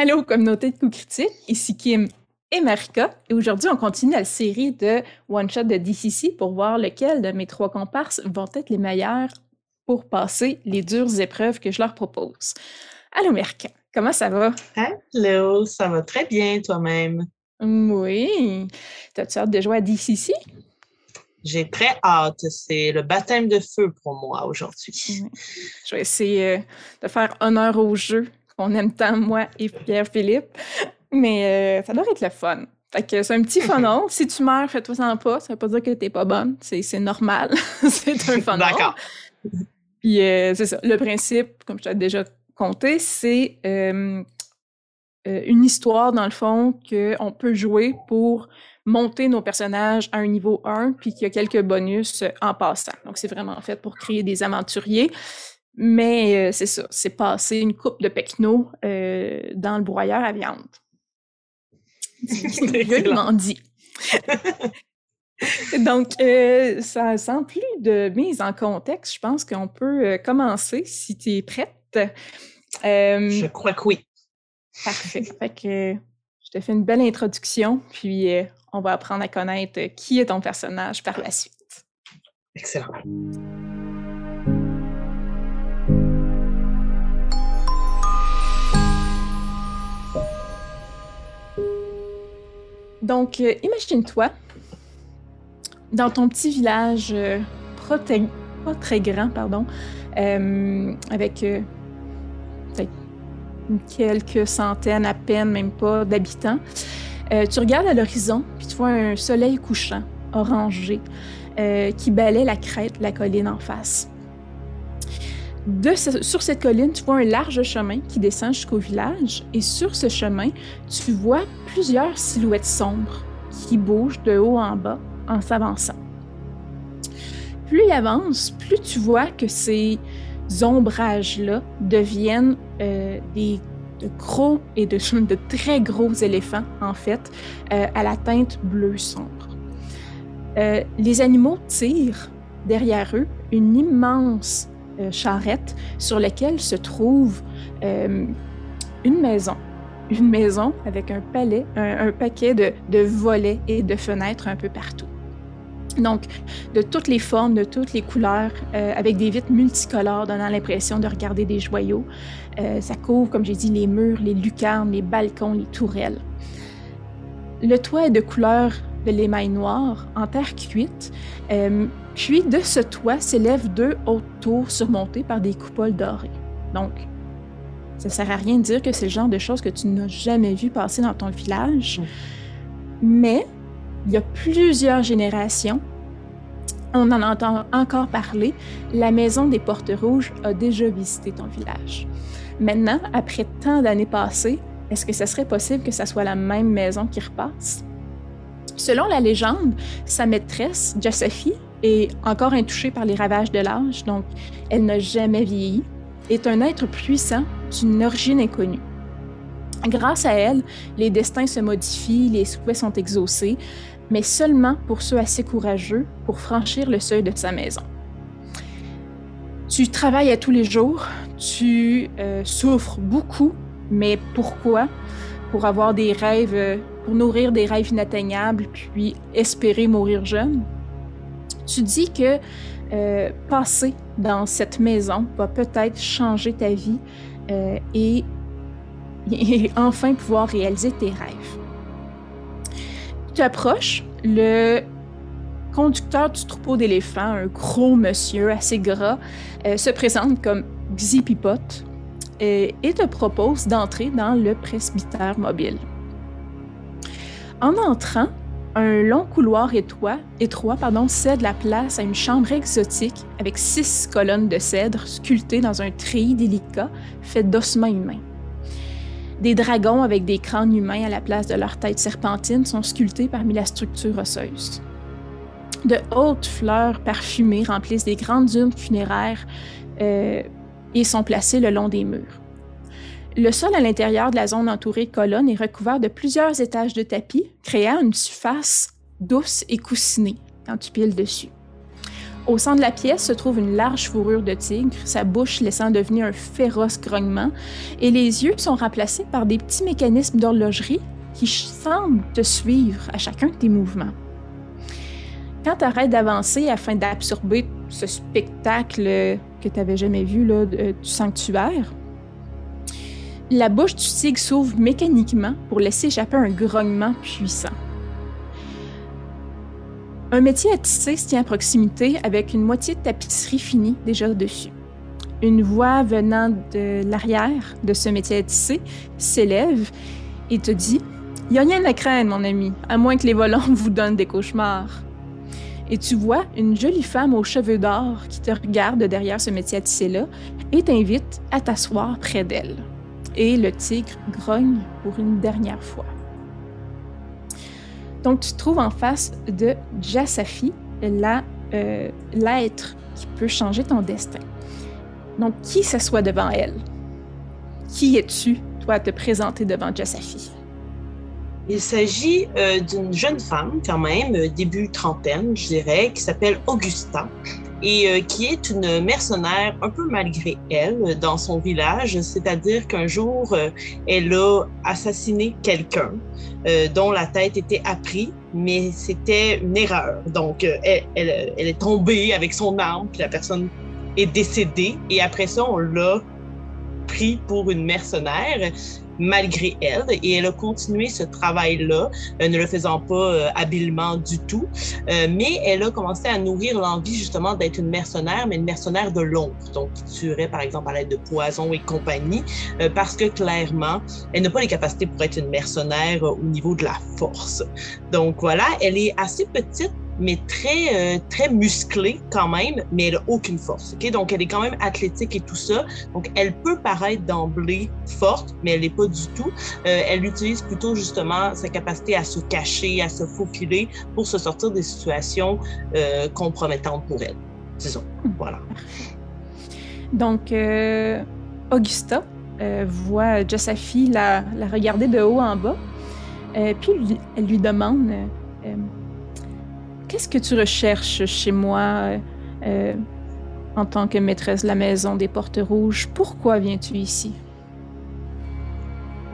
Allô, communauté de coups critiques, ici Kim et Marika. Et aujourd'hui, on continue la série de one-shot de DCC pour voir lequel de mes trois comparses vont être les meilleurs pour passer les dures épreuves que je leur propose. Allô, Marika, comment ça va? Allô, ça va très bien toi-même? Oui. T'as-tu hâte de jouer à DCC? J'ai très hâte. C'est le baptême de feu pour moi aujourd'hui. Je vais essayer euh, de faire honneur au jeu qu'on aime tant, moi et Pierre-Philippe. Mais euh, ça doit être le fun. Fait que c'est un petit funnel. si tu meurs, fais-toi sans pas. Ça veut pas dire que t'es pas bonne. C'est normal. c'est un funnel. D'accord. Puis euh, c'est ça. Le principe, comme je t'ai déjà compté, c'est une histoire, dans le fond, qu'on peut jouer pour monter nos personnages à un niveau 1, puis qu'il y a quelques bonus en passant. Donc, c'est vraiment fait pour créer des aventuriers. Mais euh, c'est ça, c'est passer une coupe de pecno euh, dans le broyeur à viande. Je dit. Donc, euh, ça, sans plus de mise en contexte, je pense qu'on peut commencer si tu es prête. je crois que oui. Parfait. Fait que je te fais une belle introduction, puis on va apprendre à connaître qui est ton personnage par la suite. Excellent. Donc, euh, imagine-toi dans ton petit village euh, pas très grand, pardon, euh, avec quelques centaines à peine, même pas, d'habitants. tu regardes à l'horizon, puis tu vois un soleil couchant, orangé, qui balaie la crête la colline en face sur cette colline, tu vois un large chemin qui descend jusqu'au village et sur ce chemin, tu vois plusieurs silhouettes sombres qui bougent de haut en bas en s'avançant. Plus il avance, plus tu vois que ces ombrages-là deviennent euh, des de gros et de, de, très gros éléphants, en fait, euh, à la teinte bleue sombre. Euh, les animaux tirent derrière eux une immense charrette sur laquelle se trouve euh, une maison. Une maison avec un palais, un, paquet de, volets et de fenêtres un peu partout. Donc, de toutes les formes, de toutes les couleurs, euh, avec des vitres multicolores donnant l'impression de regarder des joyaux. ça couvre, comme j'ai dit, les murs, les lucarnes, les balcons, les tourelles. Le toit est de couleur de l'émail noir en terre cuite. Puis de ce toit s'élèvent deux hautes tours surmontées par des coupoles dorées. Donc, ça sert à rien de dire que c'est le genre de choses que tu n'as jamais vu passer dans ton village. Mais il y a plusieurs générations, on en entend encore parler, la maison des Portes Rouges a déjà visité ton village. Maintenant, après tant d'années passées, est-ce que ce serait possible que ça soit la même maison qui repasse? Selon la légende, sa maîtresse, Josephie, est encore intouchée par les ravages de l'âge, donc elle n'a jamais vieilli, est un être puissant d'une origine inconnue. Grâce à elle, les destins se modifient, les souhaits sont exaucés, mais seulement pour ceux assez courageux pour franchir le seuil de sa maison. Tu travailles à tous les jours, tu euh, souffres beaucoup, mais pourquoi? Pour avoir des rêves, euh, pour nourrir des rêves inatteignables, puis espérer mourir jeune? Tu dis que euh, passer dans cette maison va peut-être changer ta vie euh, et, enfin pouvoir réaliser tes rêves. Tu approches, le conducteur du troupeau d'éléphants, un gros monsieur assez gras, euh, se présente comme Xipipot et te propose d'entrer dans le presbytère mobile. En entrant, un long couloir étroit, cède la place à une chambre exotique avec six colonnes de cèdre sculptées dans un treillis délicat fait d'ossements humains. Des dragons avec des crânes humains à la place de leur tête serpentine sont sculptés parmi la structure osseuse. De hautes fleurs parfumées remplissent des grandes urnes funéraires euh, et sont placées le long des murs. Le sol à l'intérieur de la zone entourée de colonnes est recouvert de plusieurs étages de tapis, créant une surface douce et coussinée quand tu piles dessus. Au centre de la pièce se trouve une large fourrure de tigre, sa bouche laissant devenir un féroce grognement, et les yeux sont remplacés par des petits mécanismes d'horlogerie qui semblent te suivre à chacun de tes mouvements. Quand tu arrêtes d'avancer afin d'absorber ce spectacle que tu n'avais jamais vu là, du sanctuaire, la bouche du tigre s'ouvre mécaniquement pour laisser échapper un grognement puissant. Un métier à tisser se tient à proximité avec une moitié de tapisserie finie déjà dessus. Une voix venant de l'arrière de ce métier à tisser s'élève et te dit Il n'y a rien à craindre, mon ami, à moins que les volants vous donnent des cauchemars. Et tu vois une jolie femme aux cheveux d'or qui te regarde derrière ce métier à tisser-là et t'invite à t'asseoir près d'elle. Et le tigre grogne pour une dernière fois. Donc, tu te trouves en face de Jassafi, euh, l'être qui peut changer ton destin. Donc, qui s'assoit devant elle? Qui es-tu, toi, à te présenter devant Jassafi? Il s'agit euh, d'une jeune femme, quand même, début trentaine, je dirais, qui s'appelle Augusta et euh, qui est une mercenaire un peu malgré elle dans son village, c'est-à-dire qu'un jour, euh, elle a assassiné quelqu'un euh, dont la tête était apprise, mais c'était une erreur. Donc, elle, elle, elle, est tombée avec son arme, puis la personne est décédée, et après ça, on l'a pris pour une mercenaire malgré elle et elle a continué ce travail-là, euh, ne le faisant pas euh, habilement du tout, euh, mais elle a commencé à nourrir l'envie justement d'être une mercenaire, mais une mercenaire de l'ombre, donc qui tuerait par exemple à l'aide de poison et compagnie, parce que clairement, elle n'a pas les capacités pour être une mercenaire au niveau de la force. Donc voilà, elle est assez petite mais très, euh, très musclée quand même, mais elle n'a aucune force. ok? Donc, elle est quand même athlétique et tout ça. Donc, elle peut paraître d'emblée forte, mais elle n'est pas du tout. Euh, elle utilise plutôt justement sa capacité à se cacher, à se faufiler pour se sortir des situations euh, compromettantes pour elle. Disons. Hmm. Voilà. Donc, Augusta voit Josaphi la, la regarder de haut en bas, puis elle lui demande Qu'est-ce que tu recherches chez moi euh, euh, en tant que maîtresse de la maison des Portes Rouges? Pourquoi viens-tu ici?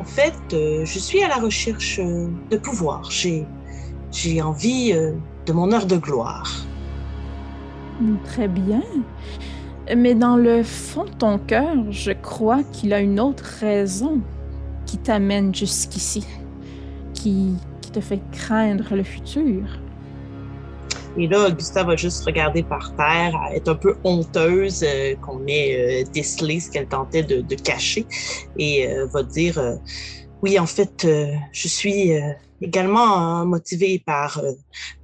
En fait, euh, je suis à la recherche de pouvoir. J'ai, j'ai envie de mon heure de gloire. Hmm, très bien. Mais dans le fond de ton cœur, je crois qu'il a une autre raison qui t'amène jusqu'ici, qui, qui te fait craindre le futur. Et là, Gustave va juste regarder par terre, être un peu honteuse euh, qu'on ait euh, décelé ce qu'elle tentait de, de, cacher et euh, va dire Oui, en fait, je suis également motivée par,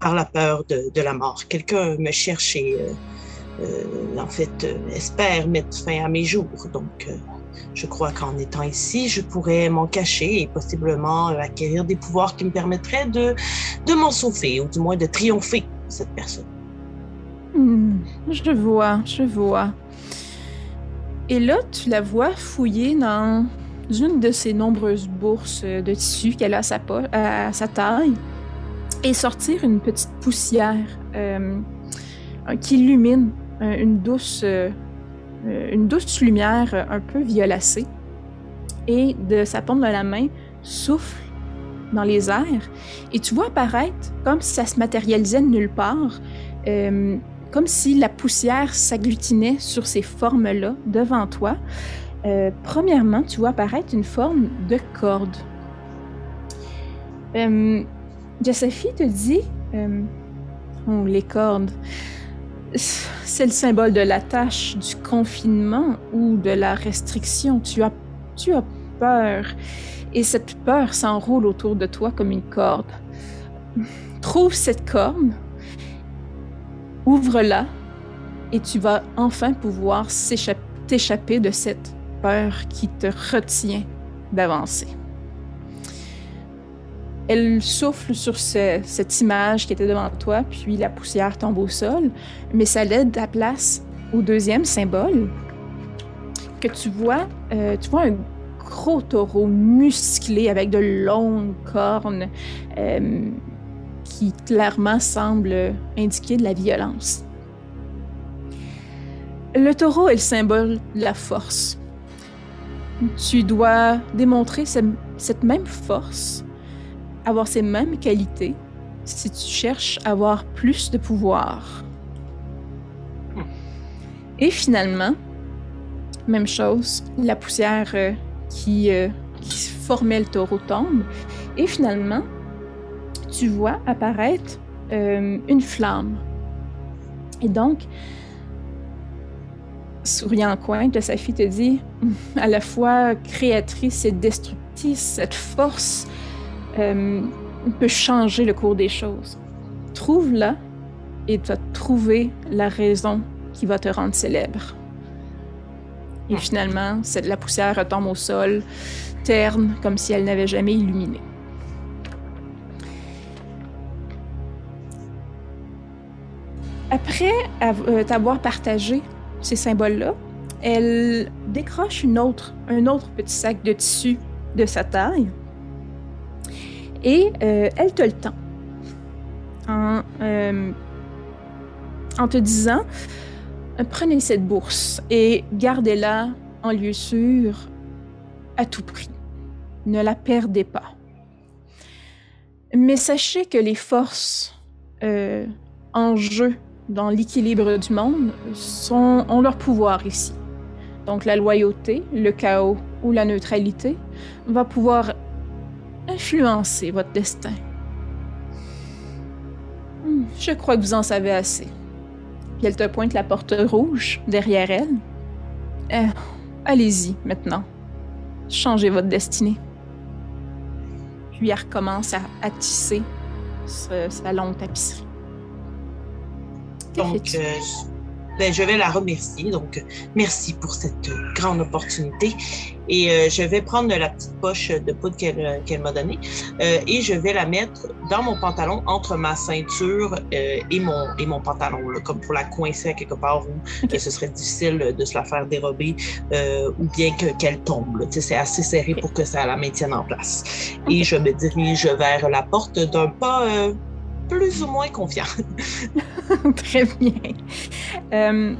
par la peur de, de la mort. Quelqu'un me cherche et, en fait, espère mettre fin à mes jours. Donc, je crois qu'en étant ici, je pourrais m'en cacher et possiblement acquérir des pouvoirs qui me permettraient de, de m'en sauver, ou du moins de triompher cette personne. Hmm, je vois, je vois. Et là, tu la vois fouiller dans une de ses nombreuses bourses de tissu qu'elle a à sa, à sa taille et sortir une petite poussière euh, qui illumine euh, une douce, euh, une douce lumière un peu violacée. Et de sa paume de la main souffle dans les airs et tu vois apparaître, comme si ça se matérialisait de nulle part, euh, comme si la poussière s'agglutinait sur ces formes-là devant toi. Euh, premièrement, tu vois apparaître une forme de corde. Euh, Josephine te dit euh, Oh, les cordes. C'est le symbole de la tâche, du confinement ou de la restriction. Tu as, tu as peur et cette peur s'enroule autour de toi comme une corde. Trouve cette corde, ouvre-la, et tu vas enfin pouvoir t'échapper de cette peur qui te retient d'avancer. Elle souffle sur cette image qui était devant toi, puis la poussière tombe au sol, mais ça l'aide à place au deuxième symbole que tu vois. Euh, tu vois un gros taureau musclé avec de longues cornes euh, qui clairement semblent indiquer de la violence. Le taureau est le symbole de la force. Tu dois démontrer cette même force, avoir ces mêmes qualités, si tu cherches à avoir plus de pouvoir. Et finalement, même chose, la poussière euh, qui, euh, qui, formait le taureau tombe. Et finalement, tu vois apparaître euh, une flamme. Et donc, souriant en coin, de sa fille te dit, à la fois créatrice et destructrice, cette force peut changer le cours des choses. Trouve-la et tu vas trouver la raison qui va te rendre célèbre. Et finalement, la poussière retombe au sol, terne, comme si elle n'avait jamais illuminé. Après euh, t'avoir partagé ces symboles-là, elle décroche une autre, un autre petit sac de tissu de sa taille et euh, elle te le tend en, euh, en te disant prenez cette bourse et gardez-la en lieu sûr à tout prix. Ne la perdez pas. Mais sachez que les forces euh, en jeu dans l'équilibre du monde sont, ont leur pouvoir ici. Donc la loyauté, le chaos ou la neutralité va pouvoir influencer votre destin. Hmm, je crois que vous en savez assez. Puis elle te pointe la porte rouge derrière elle. Euh, allez-y maintenant. Changez votre destinée. Puis elle recommence à, tisser sa longue tapisserie. Donc, euh, ben, je vais la remercier. Donc, merci pour cette grande opportunité. Et euh, je vais prendre la petite poche de poudre qu'elle qu'elle m'a donnée euh, et je vais la mettre dans mon pantalon entre ma ceinture euh, et, mon, et mon pantalon, là, comme pour la coincer à quelque part où ce serait difficile de se la faire dérober ou bien qu'elle tombe. C'est assez serré pour que ça la maintienne en place. Et je me dirige vers la porte d'un pas plus ou moins confiant. Très bien. Euh,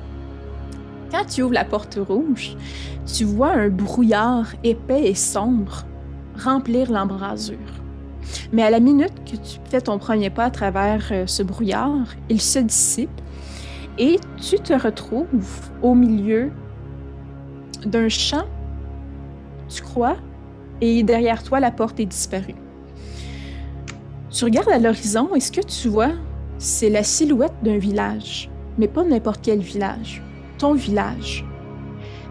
quand tu ouvres la porte rouge, tu vois un brouillard épais et sombre remplir l'embrasure. Mais à la minute que tu fais ton premier pas à travers euh, ce brouillard, il se dissipe et tu te retrouves au milieu d'un champ, tu crois, et derrière toi, la porte est disparue. Tu regardes à l'horizon et ce que tu vois, c'est la silhouette d'un village, mais pas n'importe quel village, ton village.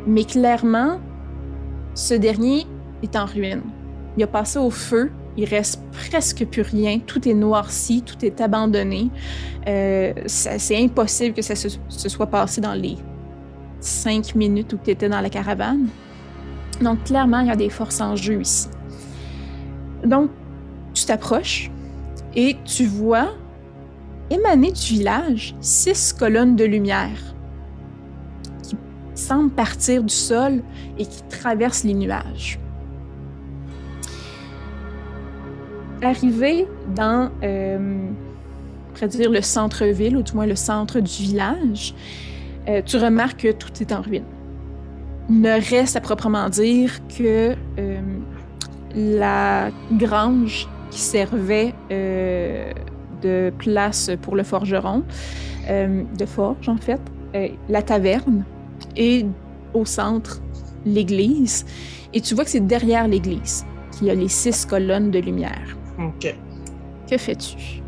Mais clairement, ce dernier est en ruine. Il a passé au feu, il reste presque plus rien, tout est noirci, tout est abandonné. Euh, c'est impossible que ça se, soit passé dans les cinq minutes où tu étais dans la caravane. Donc clairement, il y a des forces en jeu ici. Donc, tu t'approches, et tu vois émaner du village six colonnes de lumière qui semblent partir du sol et qui traversent les nuages. Arrivé dans, euh, dire le centre-ville, ou du moins le centre du village, euh, tu remarques que tout est en ruine. Il ne reste à proprement dire que euh, la grange qui servait euh, de place pour le forgeron, euh, de forge en fait, euh, la taverne et au centre l'église. Et tu vois que c'est derrière l'église qu'il y a les six colonnes de lumière. OK. Que fais-tu?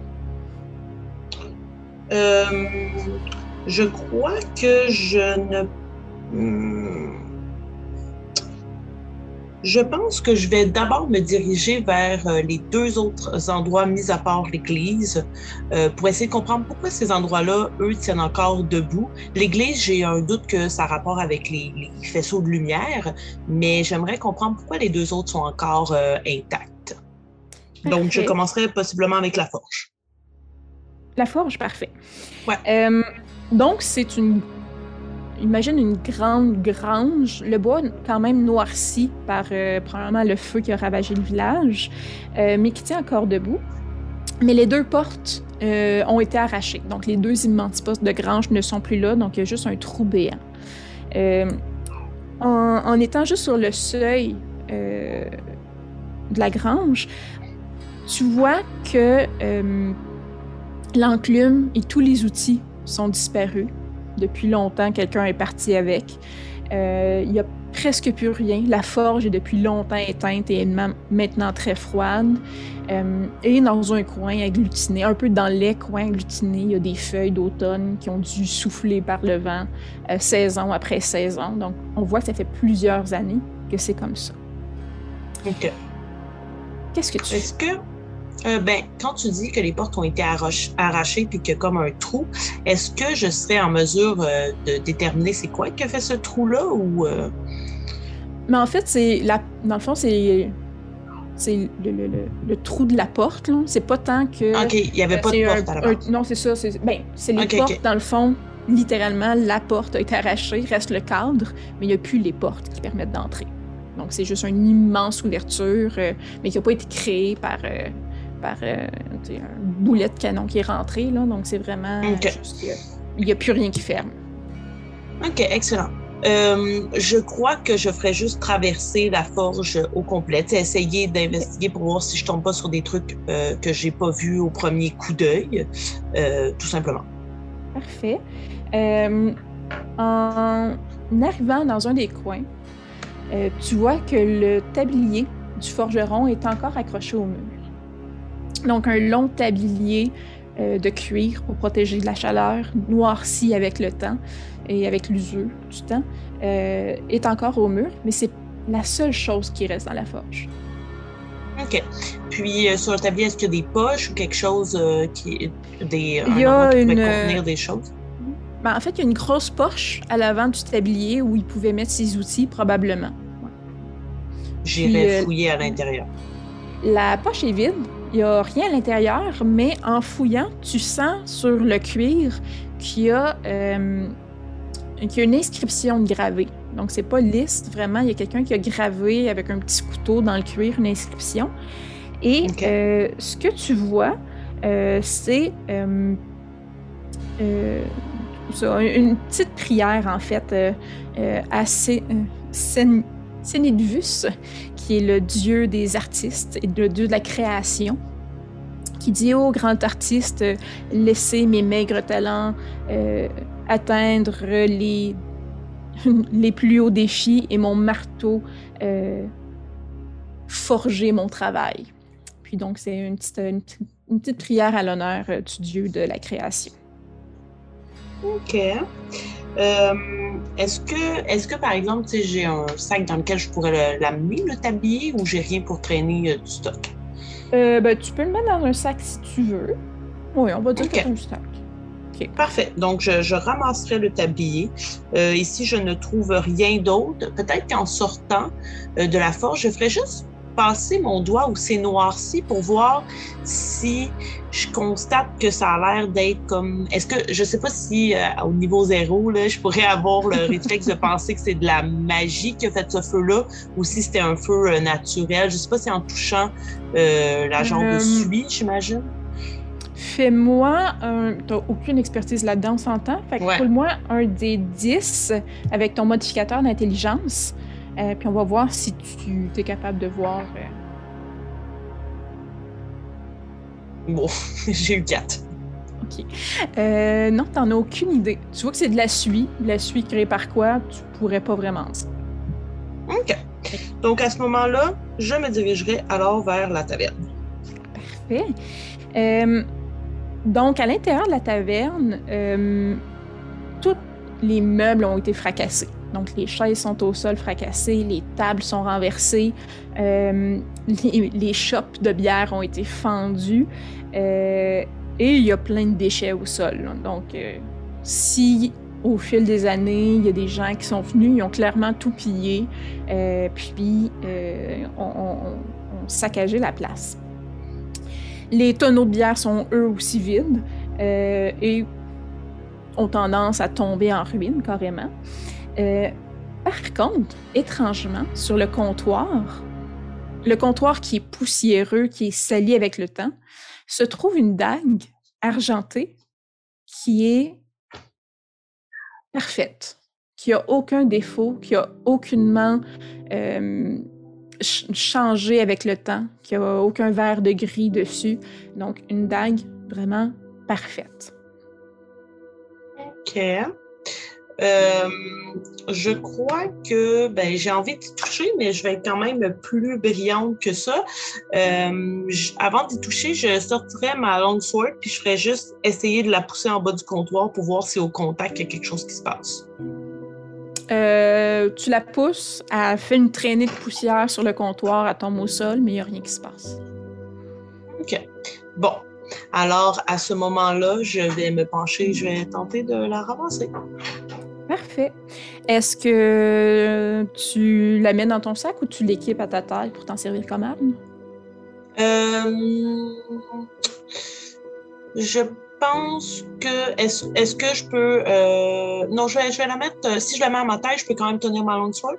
je crois que je ne. Hmm, je pense que je vais d'abord me diriger vers euh, les deux autres endroits mis à part l'église euh, pour essayer de comprendre pourquoi ces endroits-là, eux, tiennent encore debout. L'église, j'ai un doute que ça a rapport avec les, faisceaux de lumière, mais j'aimerais comprendre pourquoi les deux autres sont encore euh, intacts. Donc, je commencerai possiblement avec la forge. La forge, parfait. Ouais. donc, c'est une imagine une grande grange, le bois quand même noirci par euh, probablement le feu qui a ravagé le village, euh, mais qui tient encore debout. Mais les deux portes euh, ont été arrachées. Donc, les deux immenses postes de grange ne sont plus là. Donc, il y a juste un trou béant. En, étant juste sur le seuil de la grange, tu vois que l'enclume et tous les outils sont disparus. Depuis longtemps, quelqu'un est parti avec. Il y a presque plus rien. La forge est depuis longtemps éteinte et est maintenant très froide. Euh, et dans un coin agglutiné, un peu dans les coins agglutinés, il y a des feuilles d'automne qui ont dû souffler par le vent euh, saison après saison. Donc, on voit que ça fait plusieurs années que c'est comme ça. OK. Qu'est-ce que tu Est-ce que euh, ben, quand tu dis que les portes ont été arrachées puis qu'il y a comme un trou, est-ce que je serais en mesure euh, de déterminer c'est quoi qui a fait ce trou-là ou. Euh? Mais en fait, c'est la... dans le fond, c'est c'est le, trou de la porte. Là. C'est pas tant que. OK, il n'y avait pas de porte à la non, c'est ça. C'est ben, les portes, dans le fond. Littéralement, la porte a été arrachée, reste le cadre, mais il n'y a plus les portes qui permettent d'entrer. Donc, c'est juste une immense ouverture, mais qui n'a pas été créée par, par euh, un boulet de canon qui est rentré. Là, donc, c'est vraiment juste Il n'y a plus rien qui ferme. OK, excellent. Euh, je crois que je ferais juste traverser la forge au complet, essayer d'investiguer pour voir si je tombe pas sur des trucs euh, que j'ai pas vus au premier coup d'œil, tout simplement. Parfait. en arrivant dans un des coins, tu vois que le tablier du forgeron est encore accroché au mur. Donc, un long tablier euh, de cuir pour protéger de la chaleur, noirci avec le temps et avec l'usure du temps, euh, est encore au mur, mais c'est la seule chose qui reste dans la forge. OK. Puis, euh, sur le tablier, est-ce qu'il y a des poches ou quelque chose qui. Des, il y a une... contenir des choses? Ben, en fait, il y a une grosse poche à l'avant du tablier où il pouvait mettre ses outils, probablement. J'irai fouiller à l'intérieur. La poche est vide, il n'y a rien à l'intérieur, mais en fouillant, tu sens sur le cuir qu'il y, a, euh, une inscription gravée. Donc, c'est pas lisse, vraiment. Il y a quelqu'un qui a gravé avec un petit couteau dans le cuir une inscription. Et euh, ce que tu vois, euh, c'est une petite prière, en fait, assez Sénédvus, qui est le dieu des artistes et le dieu de la création, qui dit Ô grand artiste, laissez mes maigres talents euh, atteindre les, les plus hauts défis et mon marteau euh, forger mon travail. Puis donc, c'est une petite, une petite prière à l'honneur euh, du dieu de la création. OK. Euh, est-ce que, est que, par exemple, j'ai un sac dans lequel je pourrais l'amener, le, tablier, ou j'ai rien pour traîner euh, du stock? Euh, ben, tu peux le mettre dans un sac si tu veux. Oui, on va dire que un sac. Parfait. Donc, je, ramasserai le tablier. et si je ne trouve rien d'autre, peut-être qu'en sortant de la forge, je ferai juste passer mon doigt où c'est noirci pour voir si je constate que ça a l'air d'être comme. Est-ce que je sais pas si euh, au niveau zéro, là, je pourrais avoir le réflexe de penser que c'est de la magie qui a fait ce feu-là ou si c'était un feu euh, naturel. Je sais pas si en touchant euh, la jambe de suie, j'imagine. Fais-moi un. T'as aucune expertise là-dedans, on s'entend? Fait que moi un des 10 avec ton modificateur d'intelligence. Euh, puis on va voir si tu es capable de voir. Euh. Bon, j'ai eu 4. Ok. Euh, non, t'en as aucune idée. Tu vois que c'est de la suie. De la suie créée par quoi? Tu pourrais pas vraiment dire. Ok. Donc à ce moment-là, je me dirigerai alors vers la taverne. Parfait. Euh, donc à l'intérieur de la taverne, tous les meubles ont été fracassés. Donc, les chaises sont au sol fracassées, les tables sont renversées, euh, les, chopes de bière ont été fendues euh, et il y a plein de déchets au sol. Donc, euh, si au fil des années, il y a des gens qui sont venus, ils ont clairement tout pillé, puis on, on, saccagé la place. Les tonneaux de bière sont eux aussi vides et ont tendance à tomber en ruine carrément. Euh, par contre, étrangement, sur le comptoir, le comptoir qui est poussiéreux, qui est sali avec le temps, se trouve une dague argentée qui est parfaite, qui a aucun défaut, qui a aucunement euh, changé avec le temps, qui a aucun verre de gris dessus. Donc, une dague vraiment parfaite. OK. Euh, je crois que ben, j'ai envie de toucher, mais je vais être quand même plus brillante que ça. Euh, avant d'y toucher, je sortirais ma longsword puis je ferais juste essayer de la pousser en bas du comptoir pour voir si au contact il y a quelque chose qui se passe. Euh, tu la pousses, elle fait une traînée de poussière sur le comptoir, elle tombe au sol, mais il n'y a rien qui se passe. OK. Bon. Alors, à ce moment-là, je vais me pencher, je vais tenter de la ramasser. Parfait. Est-ce que tu la mets dans ton sac ou tu l'équipes à ta taille pour t'en servir comme arme? Euh, je pense que. Est-ce que je peux. Euh, non, je vais, je vais la mettre. Euh, si je la mets à ma taille, je peux quand même tenir ma longsword?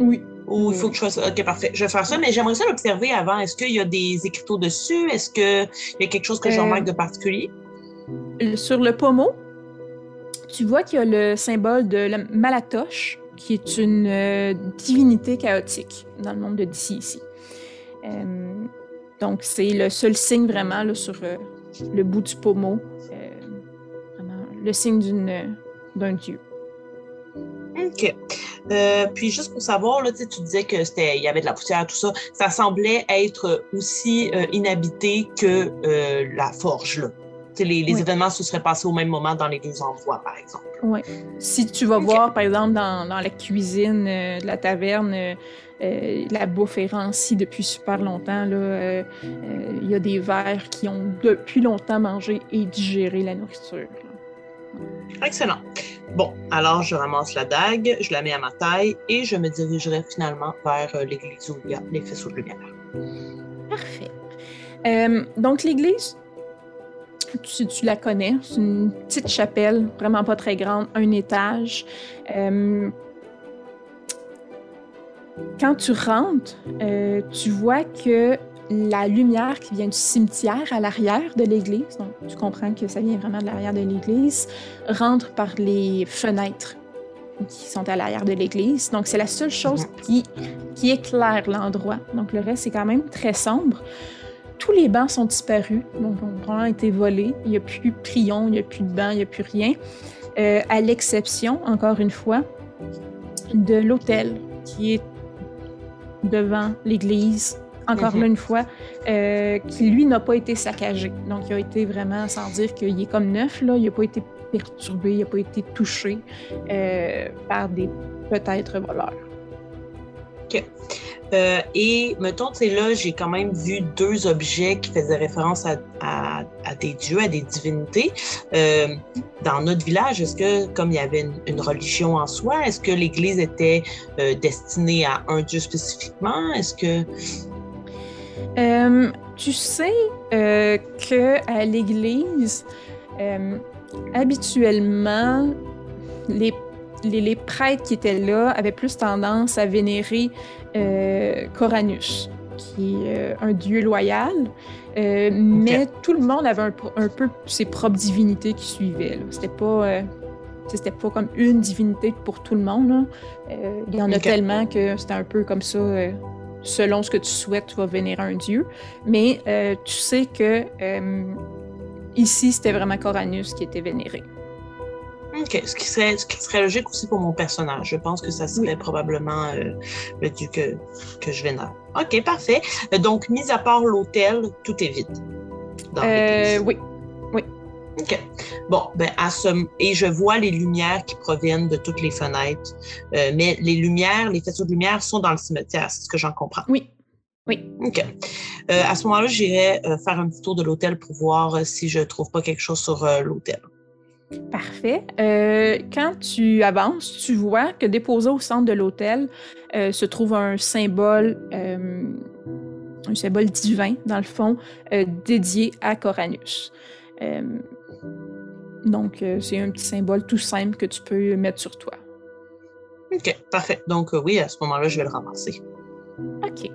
Oui. Ou il faut que je fasse. Ok, parfait. Je vais faire ça, mais j'aimerais ça l'observer avant. Est-ce qu'il y a des écriteaux dessus? Est-ce qu'il y a quelque chose que je remarque de particulier? Sur le pommeau, tu vois qu'il y a le symbole de la Malatoche, qui est une euh, divinité chaotique dans le monde de DC ici. Euh, donc, c'est le seul signe vraiment sur euh, le bout du pommeau, le signe d'un dieu. OK. puis juste pour savoir, là, tu disais que c'était, il y avait de la poussière, tout ça. Ça semblait être aussi inhabité que la forge, là les, événements se seraient passés au même moment dans les deux endroits, par exemple. Oui. Si tu vas voir, par exemple, dans, la cuisine euh, de la taverne, euh, euh, la bouffe est rancie depuis super longtemps. Il y a des vers qui ont depuis longtemps mangé et digéré la nourriture. Excellent. Bon, alors je ramasse la dague, je la mets à ma taille et je me dirigerai finalement vers l'église où il y a les faisceaux de lumière. Parfait. donc l'église, tu, tu, la connais. C'est une petite chapelle, vraiment pas très grande, un étage. Euh, quand tu rentres, euh, tu vois que la lumière qui vient du cimetière à l'arrière de l'église, donc tu comprends que ça vient vraiment de l'arrière de l'église, rentre par les fenêtres qui sont à l'arrière de l'église. Donc c'est la seule chose mhm. qui, qui éclaire l'endroit. Donc le reste, c'est quand même très sombre tous les bancs sont disparus, donc ont vraiment été volés. Il n'y a plus de prions, il n'y a plus de bancs, il n'y a plus rien. Euh, à l'exception, encore une fois, de l'hôtel qui est devant l'église, encore mhm. une fois, euh, qui lui n'a pas été saccagé. Donc il a été vraiment, sans dire qu'il est comme neuf, là, il n'a pas été perturbé, il n'a pas été touché euh, par des peut-être voleurs. Euh, et mettons, tu sais, là, j'ai quand même vu deux objets qui faisaient référence à, des dieux, à des divinités. Euh, dans notre village, est-ce que, comme il y avait une, religion en soi, est-ce que l'Église était euh, destinée à un dieu spécifiquement? Est-ce que... tu sais que à l'Église, habituellement, les les, prêtres qui étaient là avaient plus tendance à vénérer euh, Coranus, qui est euh, un dieu loyal. Euh, mais tout le monde avait un, peu ses propres divinités qui suivaient. C'était pas, c'était pas comme une divinité pour tout le monde. Il y en a tellement que c'était un peu comme ça. selon ce que tu souhaites, tu vas vénérer un dieu. Mais tu sais que ici, c'était vraiment Coranus qui était vénéré. OK. Ce qui, serait, ce qui serait logique aussi pour mon personnage. Je pense que ça serait probablement euh, le dieu que, que je vénère. OK, parfait. Euh, donc, mis à part l'hôtel, tout est vide. euh, oui. Oui. OK. Bon, ben, à ce... et je vois les lumières qui proviennent de toutes les fenêtres. Euh, mais les lumières, les faisceaux de lumière sont dans le cimetière, c'est ce que j'en comprends. Oui. Oui. OK. à ce moment-là, j'irai faire un petit tour de l'hôtel pour voir si je trouve pas quelque chose sur l'hôtel. Parfait. Euh, quand tu avances, tu vois que déposé au centre de l'hôtel euh, se trouve un symbole, euh, un symbole divin, dans le fond, dédié à Coranus. donc, c'est un petit symbole tout simple que tu peux mettre sur toi. OK, parfait. Donc, oui, à ce moment-là, je vais le ramasser. OK.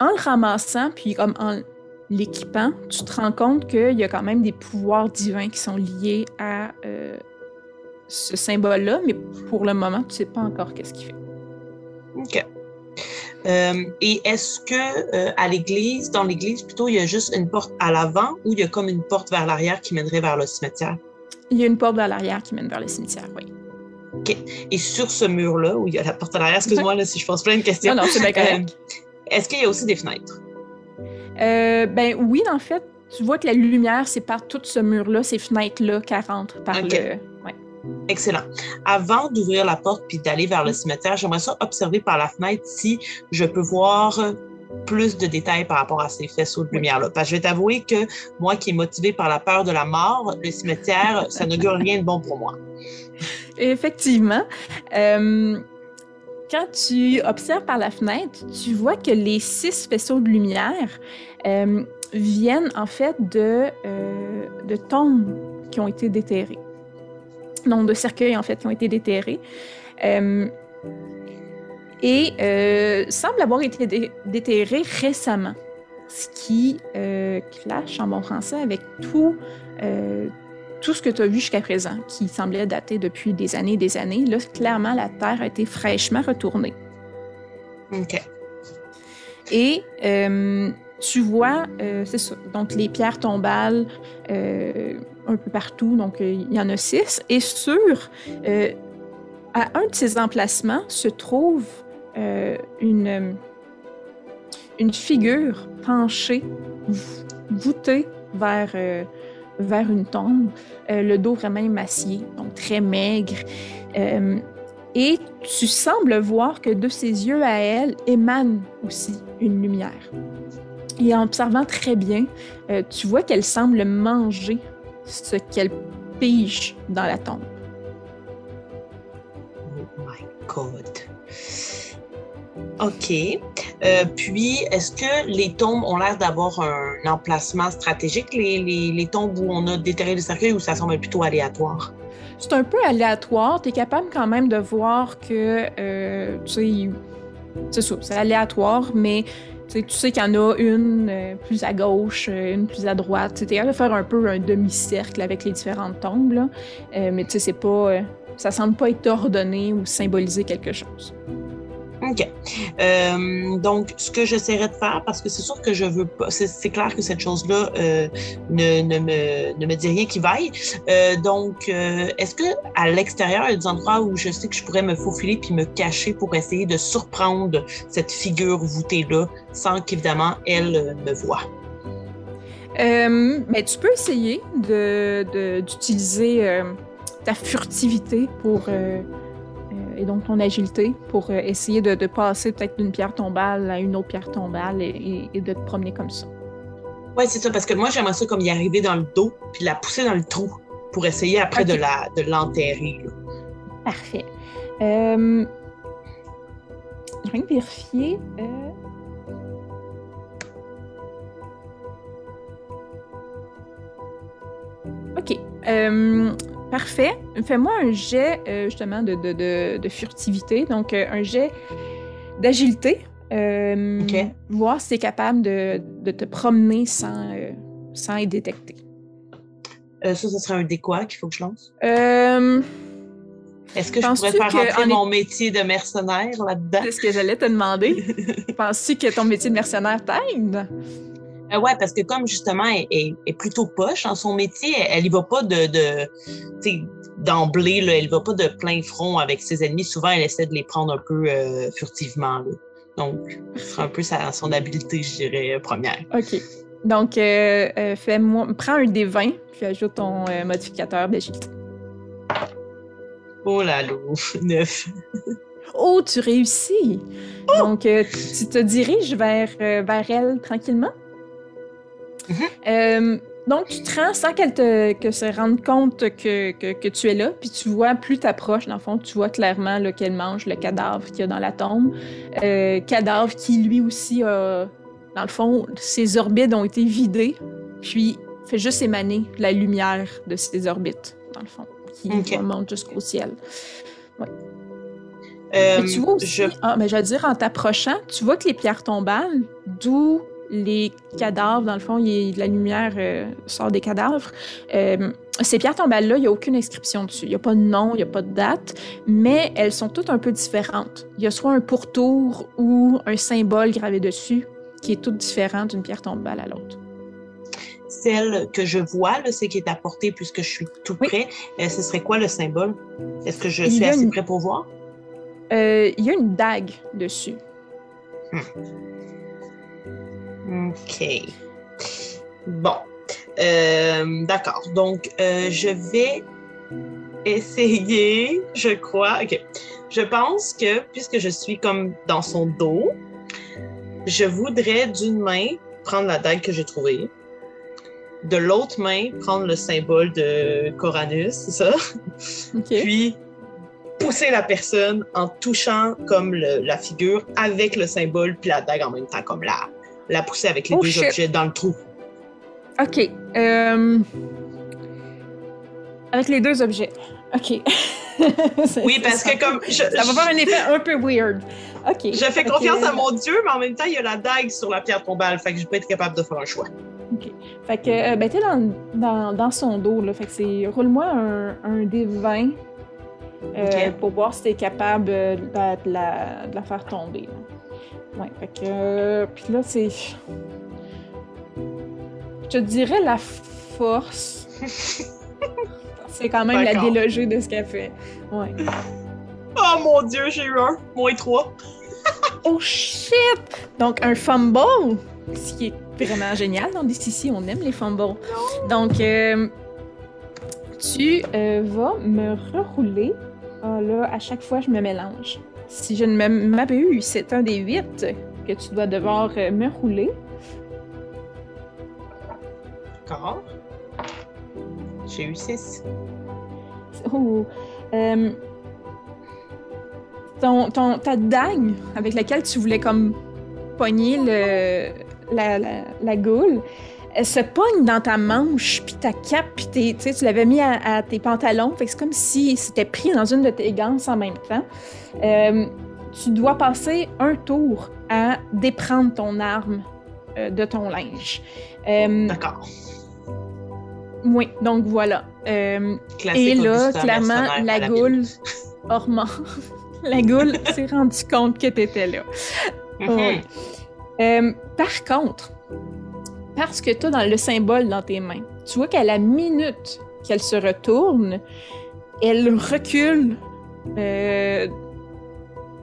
En le ramassant, puis comme en l'équipant, tu te rends compte qu'il y a quand même des pouvoirs divins qui sont liés à euh, ce symbole-là, mais pour le moment, tu ne sais pas encore qu'est-ce qu'il fait. OK. Euh, et est-ce que euh, à l'église, dans l'église plutôt, il y a juste une porte à l'avant ou il y a comme une porte vers l'arrière qui mènerait vers le cimetière? Il y a une porte vers l'arrière qui mène vers le cimetière, oui. OK. Et sur ce mur-là, où il y a la porte à l'arrière, excuse-moi si je pose plein de questions. Non, non, c'est bien correct. est-ce qu'il y a aussi des fenêtres? Euh, ben oui, en fait, tu vois que la lumière, c'est par tout ce mur-là, ces fenêtres-là qui rentrent par le. Ouais. Excellent. Avant d'ouvrir la porte puis d'aller vers le cimetière, j'aimerais ça observer par la fenêtre si je peux voir plus de détails par rapport à ces faisceaux de lumière-là. Parce que je vais t'avouer que moi qui est motivé par la peur de la mort, le cimetière, ça n'augure rien de bon pour moi. Effectivement. Euh, quand tu observes par la fenêtre, tu vois que les six faisceaux de lumière euh, viennent en fait de, euh, de tombes qui ont été déterrées. Non, de cercueils en fait qui ont été déterrés. Euh, et semblent avoir été déterrés récemment, ce qui clash en bon français avec tout, tout ce que tu as vu jusqu'à présent, qui semblait dater depuis des années et des années, là, clairement, la Terre a été fraîchement retournée. OK. Et euh, tu vois, euh, c'est ça, donc les pierres tombales euh, un peu partout, donc il y en a six. Et sur, à un de ces emplacements se trouve une, une figure penchée, voûtée vers vers une tombe, euh, le dos vraiment émacié, donc très maigre. Euh, et tu sembles voir que de ses yeux à elle émane aussi une lumière. Et en observant très bien, euh, tu vois qu'elle semble manger ce qu'elle pige dans la tombe. Oh my God. OK. Euh, puis, est-ce que les tombes ont l'air d'avoir un emplacement stratégique, les, tombes où on a déterré le cercueil, ou ça semble plutôt aléatoire? C'est un peu aléatoire. Tu es capable quand même de voir que, euh, tu sais, c'est ça, c'est aléatoire, mais tu sais qu'il y en a une euh, plus à gauche, une plus à droite. Tu es capable de faire un peu un demi-cercle avec les différentes tombes, mais tu sais, c'est pas... ça semble pas être ordonné ou symboliser quelque chose. OK. Euh, donc, ce que j'essaierai de faire, parce que c'est sûr que je veux pas, c'est clair que cette chose-là euh, ne, ne, me, ne me dit rien qui vaille. Euh, donc, est-ce que à l'extérieur, il y a des endroits où je sais que je pourrais me faufiler puis me cacher pour essayer de surprendre cette figure voûtée-là sans qu'évidemment elle me voie? mais tu peux essayer d'utiliser de, ta furtivité pour et donc ton agilité pour euh, essayer de, passer peut-être d'une pierre tombale à une autre pierre tombale et, de te promener comme ça. Oui, c'est ça, parce que moi, j'aimerais ça comme y arriver dans le dos, puis la pousser dans le trou pour essayer après de la de l'enterrer. Parfait. Euh... Rien que vérifier. Euh... OK. Euh, Parfait. Fais-moi un jet euh, justement de, de, de, furtivité, donc euh, un jet d'agilité. Euh, Voir si tu es capable de, te promener sans, sans être détecté. ça, ce serait un décois qu'il faut que je lance? Est-ce que je pourrais faire rentrer mon métier de mercenaire là-dedans? C'est ce que j'allais te demander. Penses-tu que ton métier de mercenaire t'aide? Euh, ouais, parce que comme justement, elle, est plutôt poche en son métier, elle, y va pas de, de d'emblée, là, elle va pas de plein front avec ses ennemis. Souvent, elle essaie de les prendre un peu euh, furtivement. Là. Donc, c'est un peu sa, son habileté, je dirais, euh, première. OK. Donc, fais-moi, prends un des 20, puis ajoute ton modificateur d'agilité. Oh là là, neuf. oh, tu réussis! Oh! Donc, tu te diriges vers, vers elle tranquillement? Euh, donc, tu te rends sans qu'elle te que se rende compte que, que, tu es là, puis tu vois, plus tu approches, dans le fond, tu vois clairement qu'elle mange le cadavre qu'il y a dans la tombe. Euh, cadavre qui, lui aussi, a, dans le fond, ses orbites ont été vidées, puis fait juste émaner la lumière de ses orbites, dans le fond, qui monte jusqu'au ciel. Ouais. Euh, tu vois aussi, je- ah, mais je veux dire, en t'approchant, tu vois que les pierres tombales, d'où les cadavres, dans le fond, il y a de la lumière euh, sort des cadavres. euh, ces pierres tombales-là, il n'y a aucune inscription dessus. Il n'y a pas de nom, il n'y a pas de date, mais elles sont toutes un peu différentes. Il y a soit un pourtour ou un symbole gravé dessus qui est tout différent d'une pierre tombale à l'autre. Celle que je vois, là, c'est qui est apportée puisque je suis tout Oui. près. euh, ce serait quoi le symbole? Est-ce que je Il suis assez une- près pour voir? Il y a une dague dessus. OK. Bon. Euh, D'accord. Donc, euh, je vais essayer, je crois. OK. Je pense que, puisque je suis comme dans son dos, je voudrais d'une main prendre la dague que j'ai trouvée. De l'autre main, prendre le symbole de Coranus, c'est ça? OK. Puis pousser la personne en touchant comme le- la figure avec le symbole puis la dague en même temps, comme la, la pousser avec les Oh, deux shit. objets dans le trou. OK. euh, Avec les deux objets. OK. Oui, parce que comme je, Ça va faire un effet un peu weird. OK. je fais Ok. confiance à mon Dieu, mais en même temps, il y a la dague sur la pierre tombale, fait que je peux être capable de faire un choix. Fait que, euh, ben, t'es dans, dans, dans son dos, là. Fait que c'est. Roule-moi un, un des 20 euh, Ok. pour voir si t'es capable euh, de, la- de la, de la faire tomber. là. Ouais, fait que. euh, Puis là, c'est. Je te dirais la force. c'est quand même la délogée de ce qu'elle fait. Ouais. Oh mon Dieu, j'ai eu un, moins trois. Oh shit! Donc, un fumble, ce qui est vraiment génial. Dans ici, on aime les fumbles. Donc, euh, tu euh, vas me rerouler. Ah, là, à chaque fois, je me mélange. Si je ne m'abuse, c'est un des huit que tu dois devoir euh, me rouler. D'accord. J'ai eu six. Oh, euh, ton, ton- ta dague avec laquelle tu voulais comme pogner le, la, la, la goule, elle se pogne dans ta manche, puis ta cape, puis tes- tu l'avais mis à, à tes pantalons. Fait que c'est comme si c'était pris dans une de tes ganses en même temps. Euh, tu dois passer un tour à déprendre ton arme euh, de ton linge. Euh, D'accord. oui, donc voilà. Et là, clairement, la goule. Ormond. la goule s'est rendue compte que t'étais là. Ouais. Euh, par contre, parce que tu as dans le symbole dans tes mains, tu vois qu'à la minute qu'elle se retourne, elle recule euh,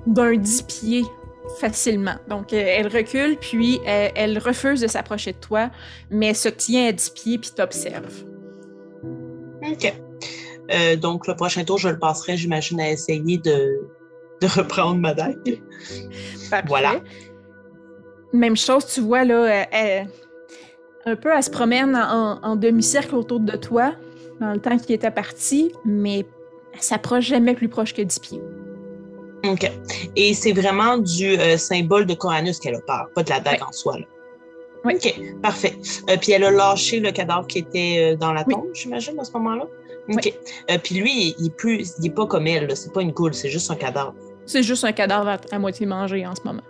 d'un 10 pieds facilement. Donc, euh, elle recule, puis euh, elle refuse de s'approcher de toi, mais se tient à 10 pieds, puis t'observe. OK. Euh, donc, le prochain tour, je le passerai, j'imagine, à essayer de, de reprendre ma dague. Parfait. Voilà. Même chose, tu vois, là, elle- un peu, elle se promène en, en demi-cercle autour de toi dans le temps qu'il était parti, mais elle s'approche jamais plus proche que 10 pieds. OK. Et c'est vraiment du euh, symbole de Coranus qu'elle a peur, pas de la dague en soi. Là. Oui. OK, parfait. Euh, puis elle a lâché le cadavre qui était euh, dans la Oui. tombe, j'imagine, à ce moment-là? OK. Puis lui, il est, plus, il est pas comme elle, c'est pas une goule, c'est juste un cadavre. C'est juste un cadavre à, à moitié mangé en ce moment.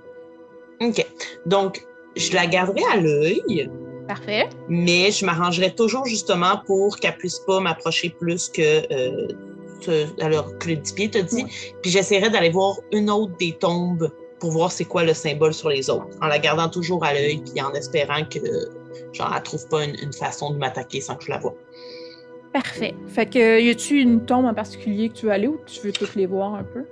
OK. Donc, je la garderai à l'œil, Parfait. mais je m'arrangerai toujours justement pour qu'elle puisse pas m'approcher plus que, euh, te- alors, que le 10 pieds, te dit. Ouais. Puis j'essaierai d'aller voir une autre des tombes pour voir c'est quoi le symbole sur les autres, en la gardant toujours à l'œil, puis en espérant que, genre, elle trouve pas une, une façon de m'attaquer sans que je la vois. Parfait. Fait que, y a-tu une tombe en particulier que tu veux aller ou tu veux toutes les voir un peu?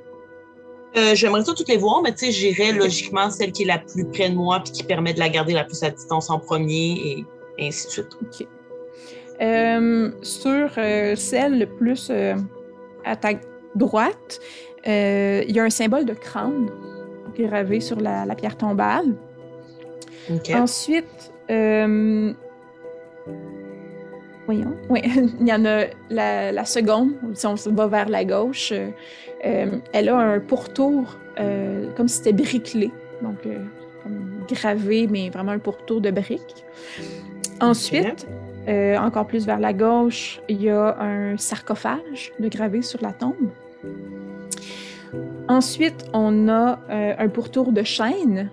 Euh, J'aimerais ça toutes les voir, mais tu sais, j'irais logiquement celle qui est la plus près de moi, puis qui permet de la garder la plus à distance en premier, et ainsi de suite. OK. Euh, sur euh, celle le plus à ta droite, il y a un symbole de crâne gravé sur la, la pierre tombale. OK. Ensuite, voyons, oui, il y en a la, la seconde, si on va vers la gauche, euh, elle a un pourtour euh, comme si c'était briquelé, donc euh, comme gravé, mais vraiment un pourtour de briques. Ensuite, encore plus vers la gauche, il y a un sarcophage de gravé sur la tombe. Ensuite, on a un pourtour de chaîne,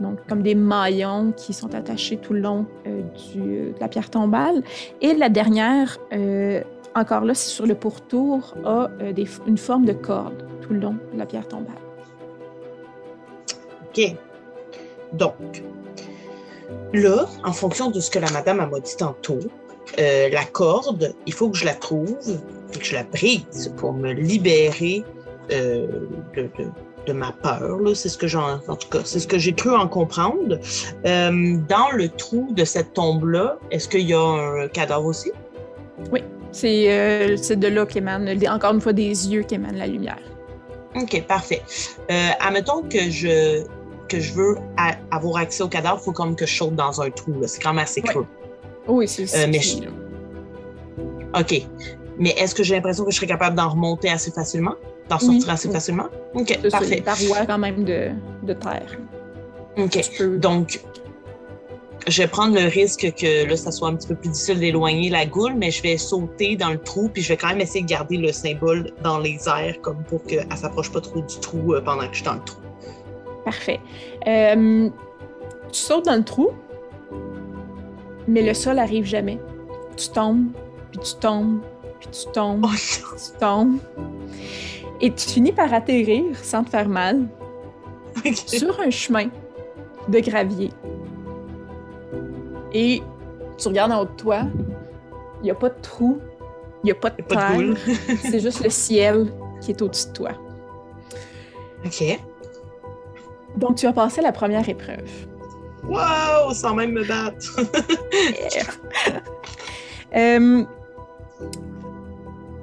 donc comme des maillons qui sont attachés tout le long du, de la pierre tombale. Et la dernière, encore là, c'est sur le pourtour, a euh, des- une forme de corde tout le long de la pierre tombale. OK. Donc, là, en fonction de ce que la madame m'a dit tantôt, euh, la corde, il faut que je la trouve et que je la brise pour me libérer euh, de, de- de ma peur. C'est ce que j'en, en tout cas, c'est ce que j'ai cru en comprendre. Euh, dans le trou de cette tombe-là, est-ce qu'il y a un cadavre aussi? C'est euh, c'est de là qu'émane, encore une fois, des yeux qui émanent la lumière. OK, parfait. Euh, admettons que je que je veux a- avoir accès au cadavre, il faut comme que je saute dans un trou. C'est quand même assez creux. Oui, c'est Euh, mais c'est- OK. Mais est-ce que j'ai l'impression que je serais capable d'en remonter assez facilement? D'en Oui, sortir assez oui. facilement? OK, parfait. une paroi quand même de, de terre. OK. Peux- Donc, je vais prendre le risque que là, ça soit un petit peu plus difficile d'éloigner la goule, mais je vais sauter dans le trou, puis je vais quand même essayer de garder le symbole dans les airs, comme pour qu'elle ne s'approche pas trop du trou euh, pendant que je suis dans le trou. Parfait. Euh, tu sautes dans le trou, mais le sol arrive jamais. Tu tombes, puis tu tombes, puis tu tombes, Oh, puis tu tombes. Et tu finis par atterrir sans te faire mal sur un chemin de gravier. Et tu regardes en haut de toi, il n'y a pas de trou, il n'y a pas de terre, c'est juste le ciel qui est au-dessus de toi. OK. Donc tu as passé la première épreuve. Wow! Sans même me battre. Euh,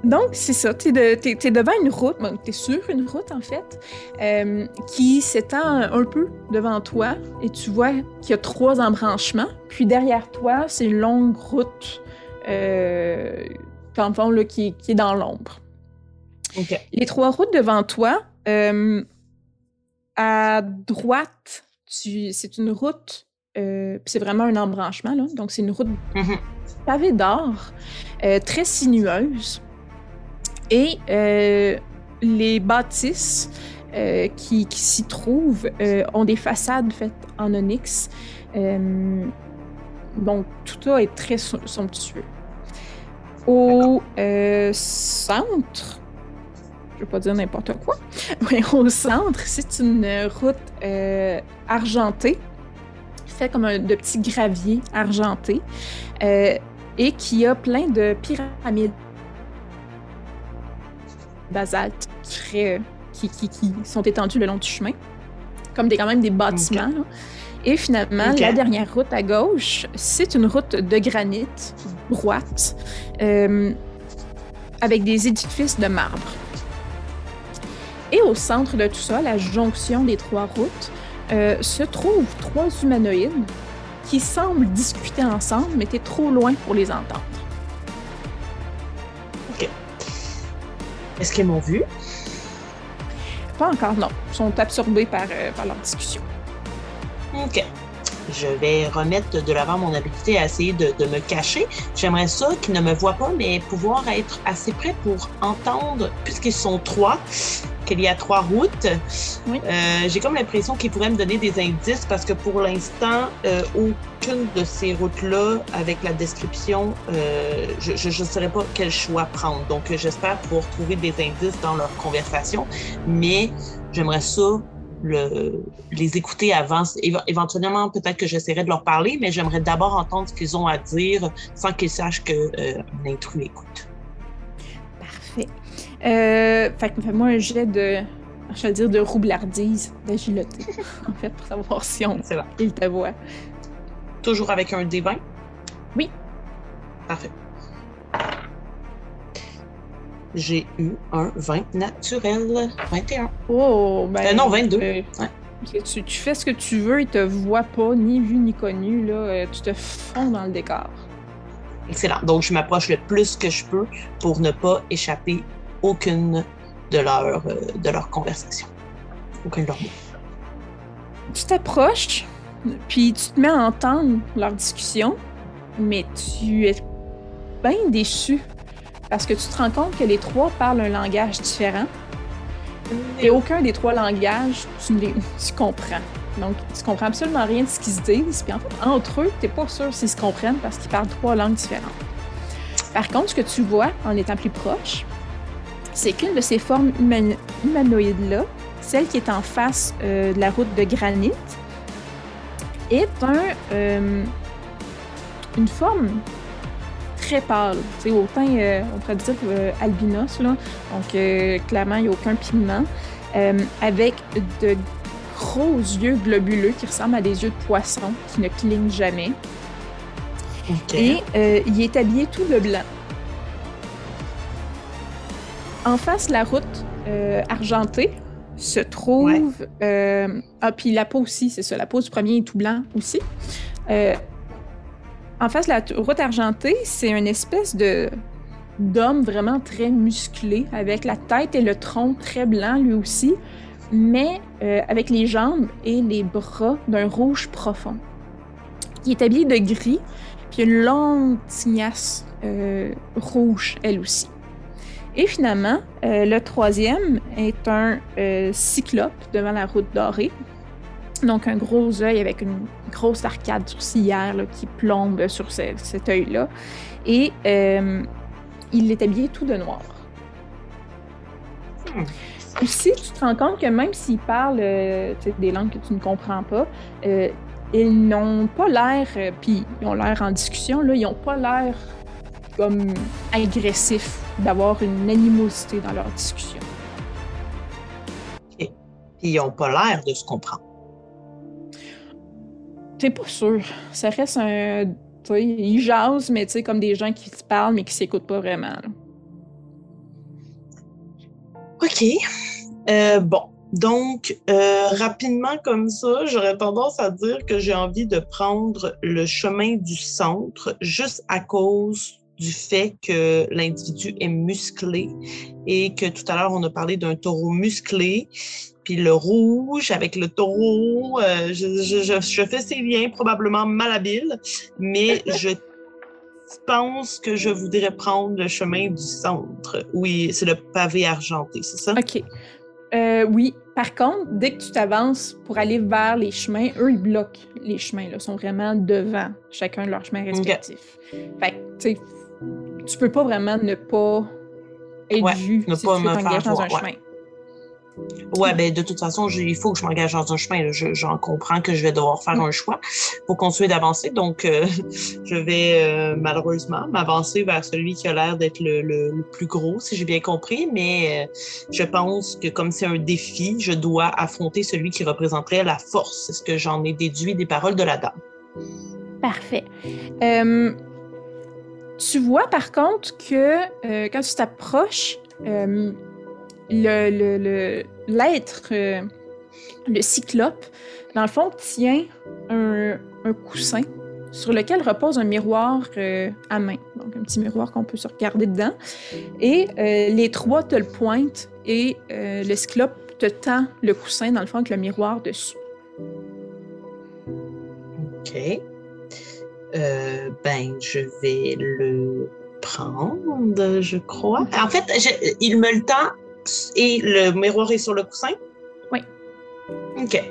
donc, c'est ça. Tu es, devant une route, tu es sur une route en fait, euh, qui s'étend un peu devant toi et tu vois qu'il y a trois embranchements. Puis derrière toi, c'est une longue route, euh, dans le fond, là, qui, qui est dans l'ombre. Les trois routes devant toi, euh, à droite, c'est une route, euh, c'est vraiment un embranchement, là. donc c'est une route Mhm. pavée d'or, euh, très sinueuse. Et euh, les bâtisses euh, qui, qui s'y trouvent euh, ont des façades faites en onyx. Donc tout ça est très so- somptueux. Au centre, je vais pas dire n'importe quoi, mais au centre, c'est une route argentée, faite comme un, de petits graviers argentés, et qui a plein de pyramides basalte très, qui, qui, qui sont étendues le long du chemin, comme des, quand même des bâtiments. là. Et finalement, la dernière route à gauche, c'est une route de granit droite, euh, avec des édifices de marbre. Et au centre de tout ça, la jonction des trois routes, euh, se trouvent trois humanoïdes qui semblent discuter ensemble, mais t'es trop loin pour les entendre. Est-ce qu'ils m'ont vu? Pas encore, non. Ils sont absorbés par, euh, par leur discussion. OK. Je vais remettre de l'avant mon habilité à essayer de, de me cacher. J'aimerais ça qu'ils ne me voient pas, mais pouvoir être assez près pour entendre, puisqu'ils sont trois, qu'il y a trois routes. Oui. Euh, J'ai comme l'impression qu'ils pourraient me donner des indices parce que pour l'instant, euh, aucune de ces routes-là, avec la description, euh, je ne saurais pas quel choix prendre. Donc, j'espère pouvoir trouver des indices dans leur conversation, mais j'aimerais ça le, les écouter avant. Éve- Éventuellement, peut-être que j'essaierai de leur parler, mais j'aimerais d'abord entendre ce qu'ils ont à dire sans qu'ils sachent que euh, un intrus écoute. Parfait. Euh, fait que fais-moi un jet de, je vais dire, de roublardise, d'agilité, en fait, pour savoir si on, il te voit. Toujours avec un D20? Oui. Parfait. J'ai eu un 20 naturel. 21. Oh, ben... Euh, non, 22. euh, Ouais. ok, tu, tu fais ce que tu veux, il te voit pas, ni vu ni connu, là. euh, tu te fonds dans le décor. Excellent. Donc, je m'approche le plus que je peux pour ne pas échapper aucune de leur, euh, de leur conversation. Aucun de leurs mots. Tu t'approches, puis tu te mets à entendre leur discussion, mais tu es bien déçu parce que tu te rends compte que les trois parlent un langage différent Et aucun des trois langages, tu, les, tu comprends. Donc, tu comprends absolument rien de ce qu'ils se disent. Puis en fait, entre eux, tu n'es pas sûr s'ils se comprennent parce qu'ils parlent trois langues différentes. Par contre, ce que tu vois en étant plus proche, c'est qu'une de ces formes humanoïdes-là, celle qui est en face euh, de la route de granit, est un, euh, une forme très pâle. C'est au teint, euh, on pourrait dire albinos, là. donc clairement, il n'y a aucun pigment, avec de gros yeux globuleux qui ressemblent à des yeux de poisson qui ne clignent jamais. Et il est habillé tout de blanc. En face, la route euh, argentée se trouve. Euh, ah, puis la peau aussi, c'est ça. La peau du premier est tout blanc aussi. Euh, en face, la route argentée, c'est une espèce de d'homme vraiment très musclé, avec la tête et le tronc très blanc lui aussi, mais avec les jambes et les bras d'un rouge profond. Il est habillé de gris, puis une longue tignasse rouge, elle aussi. Et finalement, euh, le troisième est un euh, cyclope devant la route dorée. Donc, un gros œil avec une grosse arcade sourcilière qui plombe sur cet œil-là. Et euh, il est habillé tout de noir. Hmm. Aussi, tu te rends compte que même s'il parle des langues que tu ne comprends pas, ils n'ont pas l'air, puis ils ont l'air en discussion, là, ils n'ont pas l'air comme agressif, d'avoir une animosité dans leur discussion. Et ils n'ont pas l'air de se comprendre. T'es pas sûr. Ça reste un. Ils jasent, mais tu sais, comme des gens qui se parlent, mais qui s'écoutent pas vraiment. OK. Euh, bon. Donc, euh, rapidement comme ça, j'aurais tendance à dire que j'ai envie de prendre le chemin du centre juste à cause du fait que l'individu est musclé et que tout à l'heure, on a parlé d'un taureau musclé. Puis le rouge avec le taureau, euh, je, je, je, fais ces liens probablement malhabiles, mais je pense que je voudrais prendre le chemin du centre. Oui, c'est le pavé argenté, c'est ça? OK. Euh, oui. Par contre, dès que tu t'avances pour aller vers les chemins, eux, ils bloquent les chemins. Ils sont vraiment devant chacun de leurs chemins respectifs. Fait que, tu tu peux pas vraiment ne pas être vu si pas tu veux dans un chemin. Ouais, ben de toute façon, il faut que je m'engage dans un chemin. J'en comprends que je vais devoir faire un choix pour continuer d'avancer. Donc, euh, je vais euh, malheureusement m'avancer vers celui qui a l'air d'être le, plus gros, si j'ai bien compris. Mais euh, je pense que comme c'est un défi, je dois affronter celui qui représenterait la force. C'est ce que j'en ai déduit des paroles de la dame. Parfait. Tu vois par contre que quand tu t'approches, euh, le, l'être, euh, le, cyclope, dans le fond, tient un, coussin sur lequel repose un miroir à main. Donc, un petit miroir qu'on peut se regarder dedans. Et les trois te le pointent et le cyclope te tend le coussin, dans le fond, avec le miroir dessus. OK. Euh, ben, je vais le prendre, je crois. En fait, il me le tend et le miroir est sur le coussin? Oui. OK.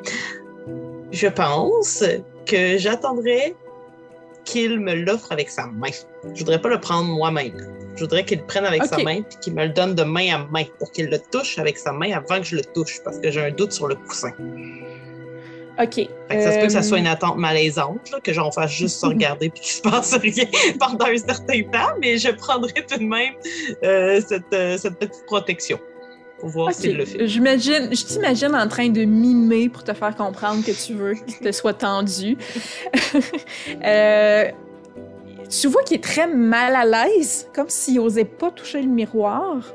Je pense que j'attendrai qu'il me l'offre avec sa main. Je voudrais pas le prendre moi-même. Je voudrais qu'il le prenne avec sa main et qu'il me le donne de main à main pour qu'il le touche avec sa main avant que je le touche parce que j'ai un doute sur le coussin. OK. ça se peut que ça soit une euh, attente malaisante, que j'en fasse juste se regarder puis qu'il se passe rien pendant un certain temps, mais je prendrai tout de même euh, euh, cette, petite protection pour voir s'il le fait. J'imagine, je t'imagine en train de mimer pour te faire comprendre que tu veux qu'il te soit tendu. tu vois qu'il est très mal à l'aise, comme s'il n'osait pas toucher le miroir.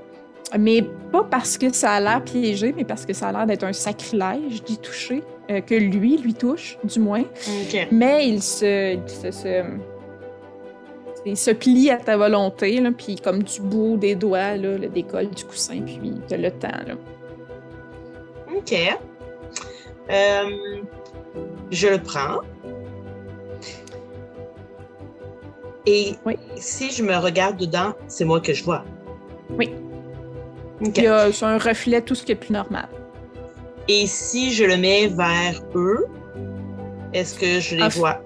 Mais pas parce que ça a l'air piégé, mais parce que ça a l'air d'être un sacrilège d'y toucher. Euh, que lui lui touche, du moins. Mais il se, il se, plie à ta volonté, là, puis comme du bout des doigts, là, le décolle du coussin, puis il te le temps. Là. OK. Euh, je le prends. Et si je me regarde dedans, c'est moi que je vois. Oui. Okay. C'est un reflet, tout ce qui est plus normal. Et si je le mets vers eux, est-ce que je les vois?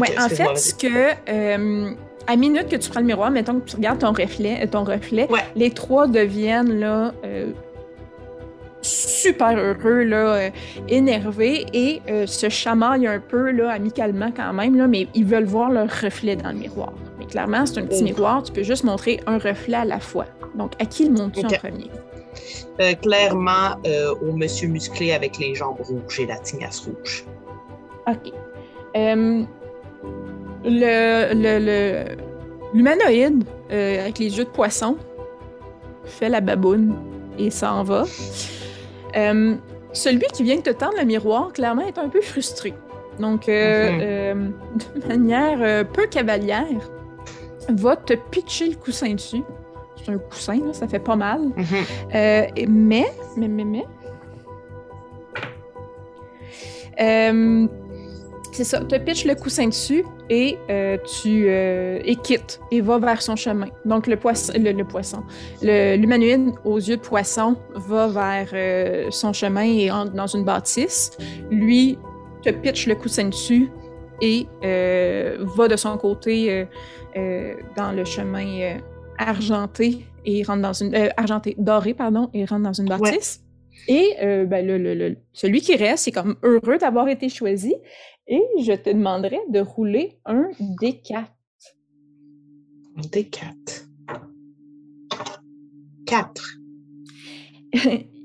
En fait, ce que. Euh, à minute que tu prends le miroir, mettons que tu regardes ton reflet, ton reflet les trois deviennent là, euh, super heureux, là, euh, énervés et se chamaillent un peu là, amicalement quand même, là, mais ils veulent voir leur reflet dans le miroir. Mais clairement, c'est un petit oh. miroir, tu peux juste montrer un reflet à la fois. Donc, à qui le montres-tu en premier? clairement, au monsieur musclé avec les jambes rouges et la tignasse rouge. OK. Euh, le, l'humanoïde euh, avec les yeux de poisson fait la baboune et s'en va. Euh, celui qui vient de te tendre le miroir, clairement, est un peu frustré. Donc, mhm. de manière peu cavalière, va te pitcher le coussin dessus. C'est un coussin, là, ça fait pas mal. Mhm. mais, mais, mais, mais. C'est ça, te pitches le coussin dessus et euh, tu euh, et quittes et va vers son chemin. Donc le poisson, le, poisson, l'humanoïde aux yeux de poisson va vers euh, son chemin et entre dans une bâtisse. Lui te pitch le coussin dessus et va de son côté dans le chemin argenté et rentre dans une argenté doré pardon et rentre dans une bâtisse. Et ben, le, celui qui reste, c'est comme heureux d'avoir été choisi. Et je te demanderais de rouler un D4. Un D4. 4.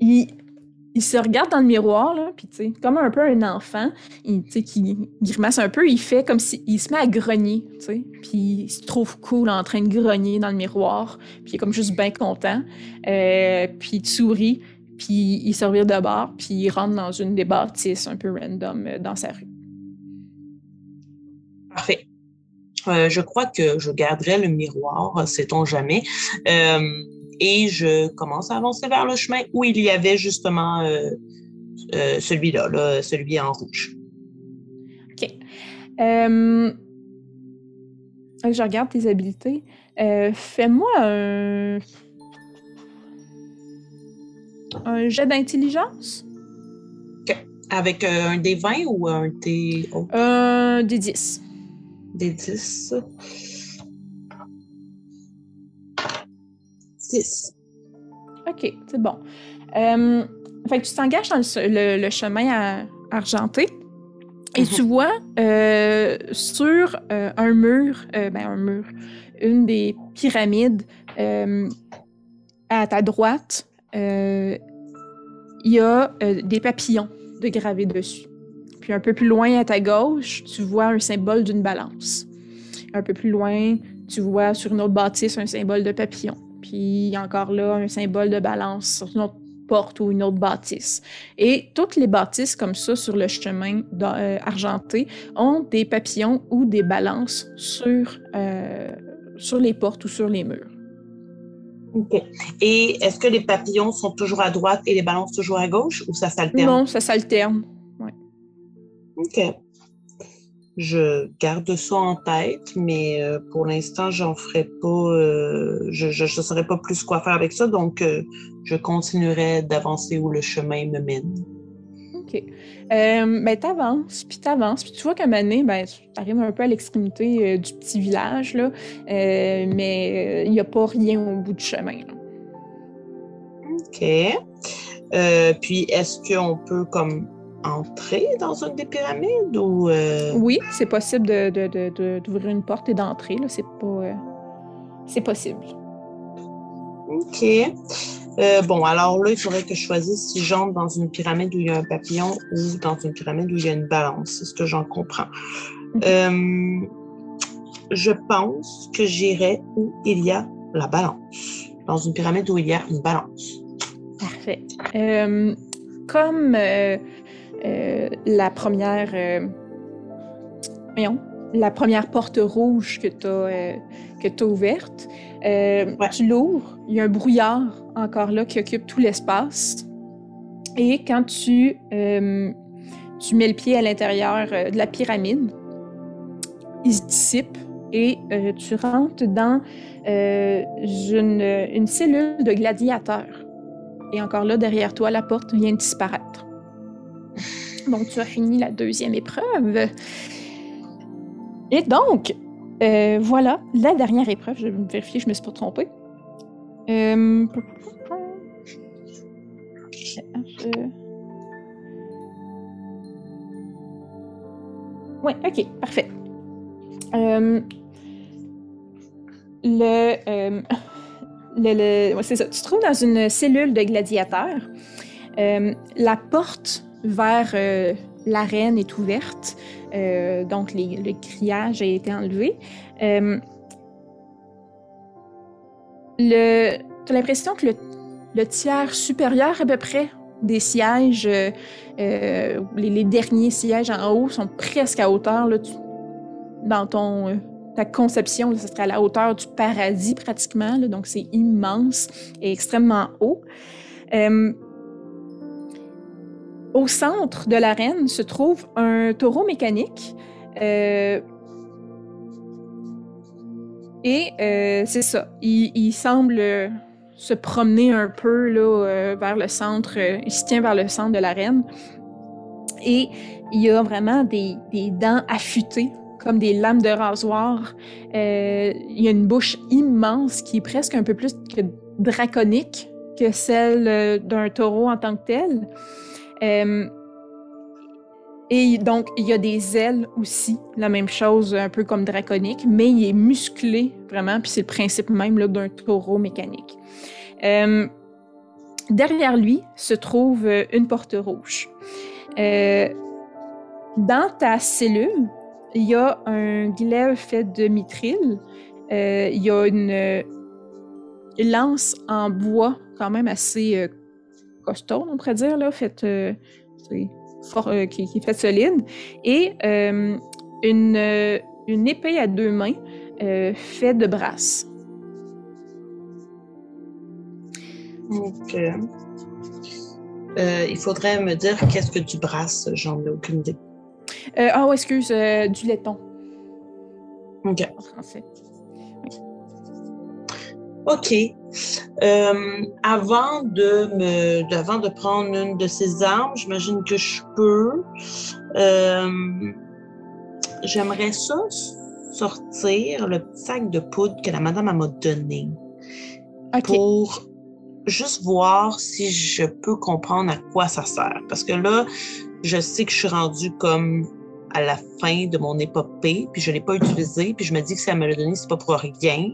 il, il, se regarde dans le miroir, là, puis tu sais, comme un peu un enfant, il, qui grimace un peu, il fait comme s'il il se met à grogner, tu sais, puis il se trouve cool en train de grogner dans le miroir, puis il est comme juste bien content, euh, puis il sourit, puis il se revient de bord, puis il rentre dans une des bâtisses un peu random euh, dans sa rue. Parfait. Euh, je crois que je garderai le miroir, sait-on jamais. Euh, et je commence à avancer vers le chemin où il y avait justement euh, celui-là, celui en rouge. OK. je regarde tes habiletés. Fais-moi un... un jet d'intelligence. OK. Avec un D20 ou un D... Un D10 des 10. 6. OK, c'est bon. Euh, fait que tu t'engages dans le, chemin argenté et tu mhm. vois euh, sur euh, un mur, ben un mur, une des pyramides à ta droite, il y a des papillons de gravés dessus. Puis un peu plus loin à ta gauche, tu vois un symbole d'une balance. Un peu plus loin, tu vois sur une autre bâtisse un symbole de papillon. Puis encore là, un symbole de balance sur une autre porte ou une autre bâtisse. Et toutes les bâtisses comme ça sur le chemin euh, argenté ont des papillons ou des balances sur, euh, sur les portes ou sur les murs. OK. Et est-ce que les papillons sont toujours à droite et les balances toujours à gauche ou ça s'alterne? Non, ça s'alterne. OK. Je garde ça en tête, mais euh, pour l'instant, j'en ferai pas. Euh, je ne saurais pas plus quoi faire avec ça, donc euh, je continuerai d'avancer où le chemin me mène. OK. ben, t'avances, puis t'avances, puis tu vois qu'à donné, ben, tu arrives un peu à l'extrémité du petit village, là, mais il n'y a pas rien au bout du chemin. OK. puis, est-ce qu'on peut, comme, entrer dans une des pyramides ou. Euh? Oui, c'est possible d'ouvrir une porte et d'entrer. C'est pas. Euh, c'est possible. OK. Euh, bon, alors là, il faudrait que je choisisse si j'entre dans une pyramide où il y a un papillon ou dans une pyramide où il y a une balance. C'est ce que j'en comprends. Mhm. je pense que j'irai où il y a la balance. Dans une pyramide où il y a une balance. Parfait. comme euh, la première. Euh, voyons, la première porte rouge que tu as, euh, ouverte. Tu l'ouvres, il y a un brouillard encore là qui occupe tout l'espace. Et quand tu, tu mets le pied à l'intérieur de la pyramide, il se dissipe et euh, tu rentres dans euh, une, une, cellule de gladiateur. Et encore là, derrière toi, la porte vient de disparaître. Donc, tu as fini la deuxième épreuve. Et donc, euh, voilà, la dernière épreuve. Je vais vérifier, je ne me suis pas trompée. Euh... Oui, ok, parfait. Euh, le, le, le c'est ça. Tu te trouves dans une cellule de gladiateurs. La porte vers l'arène est ouverte, donc le grillage a été enlevé. le, tu as l'impression que le, tiers supérieur à peu près des sièges, les, les, derniers sièges en haut sont presque à hauteur. Là, dans ton, euh, ta conception, ce serait à la hauteur du paradis pratiquement, donc c'est immense et extrêmement haut. Euh, au centre de l'arène se trouve un taureau mécanique. Euh, et c'est ça, il, semble se promener un peu là, vers le centre, il se tient vers le centre de l'arène. Et il y a vraiment des, dents affûtées comme des lames de rasoir. Euh, il y a une bouche immense qui est presque un peu plus que draconique que celle euh, d'un taureau en tant que tel. Euh, et donc, il y a des ailes aussi, la même chose, un peu comme draconique, mais il est musclé vraiment, puis c'est le principe même d'un taureau mécanique. derrière lui se trouve une porte rouge. dans ta cellule, il y a un glaive fait de mithril. Euh, il y a une, lance en bois quand même assez euh, costaud, on pourrait dire, là, faite, euh, qui, qui, est faite solide. Et une, une épée à deux mains faite de brasse. Ok. il faudrait me dire qu'est-ce que tu brasses, j'en ai aucune idée. Euh, ah, oh, excuse, euh, du laiton. OK. En français. OK. Euh, avant de me, avant de prendre une de ces armes, j'imagine que je peux. J'aimerais ça sortir le petit sac de poudre que la madame m'a donné pour juste voir si je peux comprendre à quoi ça sert. Parce que là, je sais que je suis rendue comme à la fin de mon épopée, puis je l'ai pas utilisé, puis je me dis que si elle me l'a donné, c'est pas pour rien.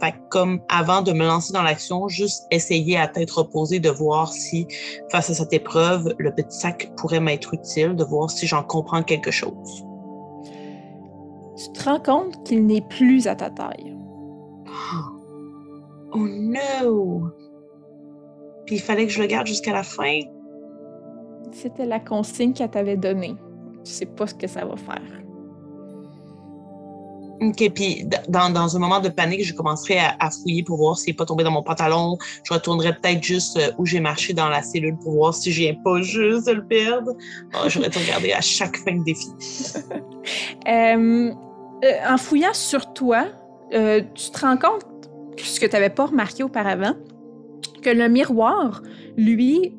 Fait comme avant de me lancer dans l'action, juste essayer à tête reposée de voir si, face à cette épreuve, le petit sac pourrait m'être utile, de voir si j'en comprends quelque chose. Tu te rends compte qu'il n'est plus à ta taille. Oh no! Puis il fallait que je le garde jusqu'à la fin. C'était la consigne qu'elle t'avait donnée. Tu sais pas ce que ça va faire. OK, puis dans, dans, un moment de panique, je commencerai à, fouiller pour voir s'il n'est pas tombé dans mon pantalon. Je retournerai peut-être juste euh, où j'ai marché dans la cellule pour voir si je viens pas juste de le perdre. Oh, J'aurais tout regardé à chaque fin de défi. Euh, euh, en fouillant sur toi, tu te rends compte, ce que tu n'avais pas remarqué auparavant, que le miroir, lui,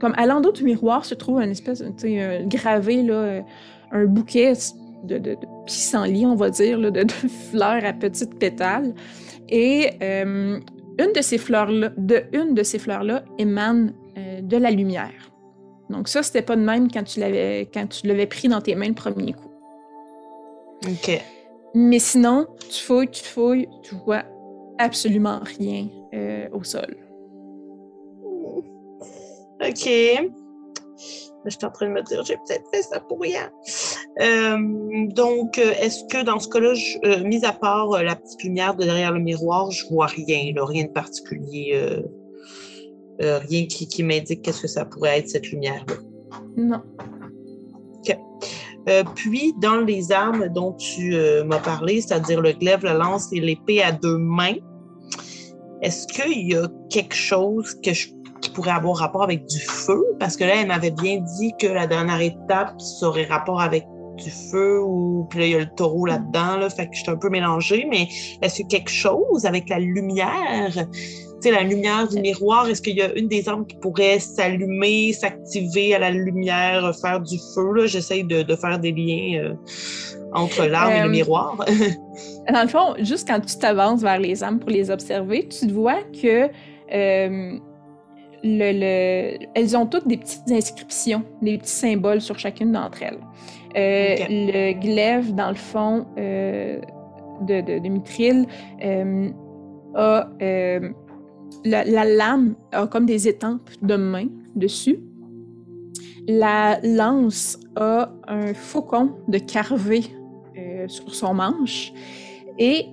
comme à l'endroit du miroir se trouve une espèce, tu sais, gravé, là, un bouquet de, de, de pissenlit, on va dire, là, de, fleurs à petites pétales. Et euh, une de ces fleurs-là, de une de ces fleurs-là émane euh, de la lumière. Donc ça, c'était pas de même quand tu l'avais quand tu l'avais pris dans tes mains le premier coup. OK. Mais sinon, tu fouilles, tu fouilles, tu vois absolument rien euh, au sol. OK. Je suis en train de me dire, j'ai peut-être fait ça pour rien. Euh, donc, est-ce que dans ce cas-là, euh, mis à part euh, la petite lumière de derrière le miroir, je vois rien, rien de particulier, rien qui, m'indique qu'est-ce que ça pourrait être cette lumière-là? Non. OK. puis, dans les armes dont tu m'as parlé, c'est-à-dire le glaive, la lance et l'épée à deux mains, est-ce qu'il y a quelque chose que je qui pourrait avoir rapport avec du feu, parce que là, elle m'avait bien dit que la dernière étape, ça aurait rapport avec du feu ou puis là, il y a le taureau là-dedans, là, fait que j'étais un peu mélangée, mais est-ce que quelque chose avec la lumière, tu sais, la lumière du miroir, est-ce qu'il y a une des armes qui pourrait s'allumer, s'activer à la lumière, faire du feu? Là? J'essaye de, de faire des liens euh, entre l'arme et le Euh, miroir. Dans le fond, juste quand tu t'avances vers les âmes pour les observer, tu vois que euh, le, le- elles ont toutes des petites inscriptions, des petits symboles sur chacune d'entre elles. Euh. Le glaive, dans le fond, euh, de, de, de Mithril, euh, a la, la lame a comme des étampes de main dessus. La lance a un faucon de carvé sur son manche. Et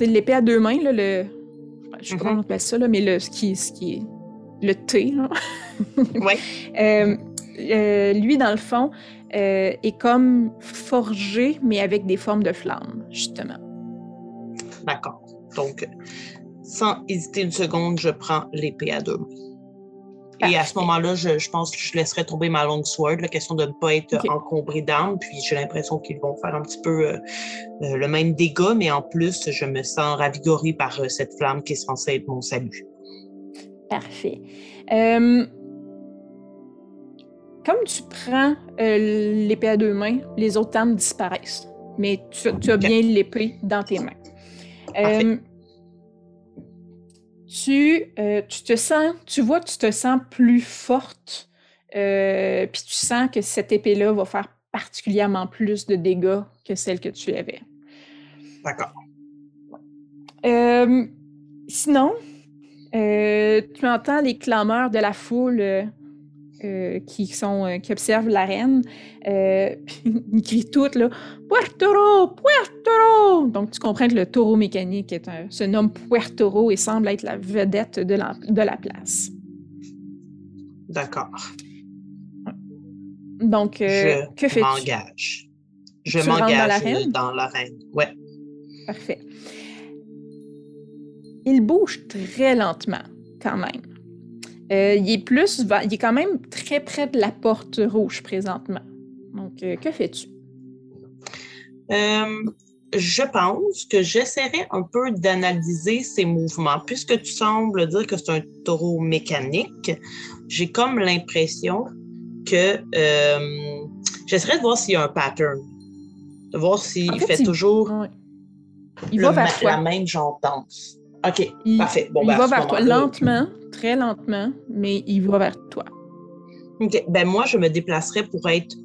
l'épée à deux mains, là, le, je sais pas Mhm. comment on appelle ça, là, mais le, ce, qui, ce qui est le T, là. Ouais. Euh, euh, lui, dans le fond, euh, est comme forgé, mais avec des formes de flammes, justement. D'accord. Donc, sans hésiter une seconde, je prends l'épée à deux mains. Et à ce moment-là, je, je pense que je laisserai tomber ma long sword, la question de ne pas être Ok. encombré d'armes. Puis j'ai l'impression qu'ils vont faire un petit peu euh, euh, le même dégât, mais en plus, je me sens ravigorée par euh, cette flamme qui est censée être mon salut. Parfait. Euh, comme tu prends l'épée à deux mains, les autres armes disparaissent. Mais tu, tu as bien l'épée dans tes mains. Tu, euh, tu te sens, tu vois que tu te sens plus forte, euh, puis tu sens que cette épée-là va faire particulièrement plus de dégâts que celle que tu avais. D'accord. Euh, sinon, tu entends les clameurs de la foule qui, sont, qui observent l'arène. Puis ils crient toutes là Puertoro! Donc tu comprends que le taureau mécanique est un- se nomme Puertoro et semble être la vedette de la, de la place. D'accord. Donc, euh, je que fais-tu? m'engage. Je m'engage l'arène? euh, dans l'arène. Ouais. Parfait. Il bouge très lentement, quand même. Euh, il est plus, il est quand même très près de la porte rouge présentement. Donc, euh, que fais-tu? Euh, je pense que j'essaierai un peu d'analyser ses mouvements. Puisque tu sembles dire que c'est un taureau mécanique, j'ai comme l'impression que euh, j'essaierai de voir s'il y a un pattern. De voir s'il En fait, fait il- toujours Ouais. Il le va vers toi. la même genre danse. OK, Il, parfait. Bon, il ben, va vers toi, lentement, très lentement, mais il va vers toi. OK. Ben moi, je me déplacerais pour être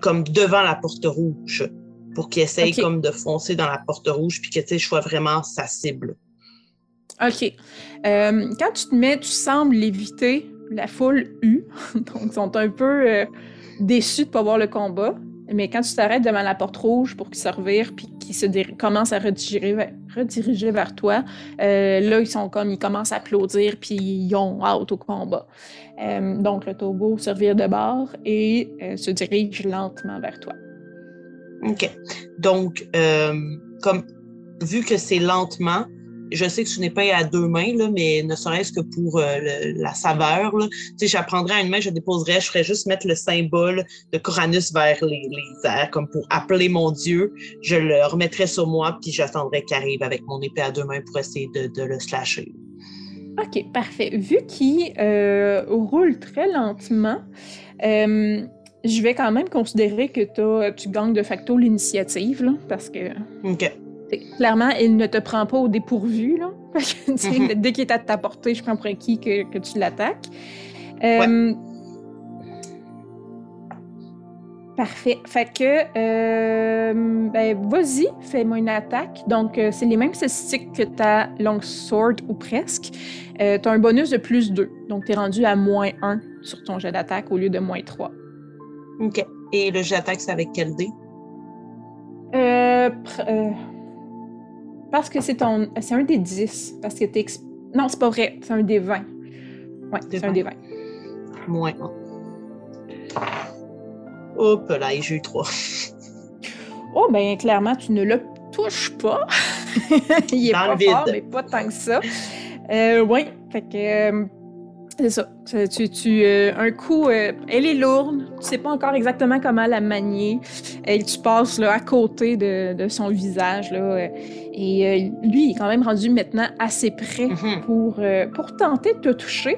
comme devant la porte rouge, pour qu'il essaye comme de foncer dans la porte rouge, puis que tu sais, je sois vraiment sa cible. OK. Euh, quand tu te mets, tu sembles éviter la foule U. Donc, ils sont un peu euh, déçus de ne pas voir le combat. Mais quand tu t'arrêtes devant la porte rouge pour qu'ils se revirent puis qu'ils se commencent à rediriger vers, rediriger vers toi, euh, là, ils sont comme, ils commencent à applaudir puis ils ont hâte au combat. Donc, le taureau se revire de bord et se dirige lentement vers toi. OK. Donc, euh, comme vu que c'est lentement, je sais que ce n'est pas à deux mains, là, mais ne serait-ce que pour euh, la saveur, là, sais, j'apprendrais à une main, je déposerais, je ferais juste mettre le symbole de Coranus vers les, airs, comme pour appeler mon Dieu. Je le remettrais sur moi, puis j'attendrais qu'il arrive avec mon épée à deux mains pour essayer de, le slasher. OK, parfait. Vu qu'il euh, roule très lentement, je vais quand même considérer que t'as- tu gagnes de facto l'initiative, là, parce que OK. clairement, il ne te prend pas au dépourvu. Là. Que, Mhm. Dès qu'il est à ta portée, je prends pour acquis que, que tu l'attaques. Euh, Parfait. Fait que, euh, ben, vas-y, fais-moi une attaque. Donc, euh, c'est les mêmes statistiques que ta longsword ou presque. Euh, tu as un bonus de plus 2. Donc, tu es rendu à moins 1 sur ton jet d'attaque au lieu de moins 3. OK. Et le jet d'attaque, c'est avec quel dé? Euh, euh, parce que c'est ton. C'est un des 10. Parce que t'es. Non, c'est pas vrai. C'est un des 20. Ouais, c'est un 20. des 20. Moins. Hop là, j'ai eu trois. Oh, ben, clairement, tu ne le touches pas. Il est Dans pas fort, mais pas tant que ça. Euh, ouais. Fait que. C'est ça. Tu, tu, euh, un coup, euh, elle est lourde. Tu sais pas encore exactement comment la manier. Elle, tu passes là, à côté de, de son visage. Là, euh, et lui, il est quand même rendu maintenant assez près Mhm. pour, pour tenter de te toucher.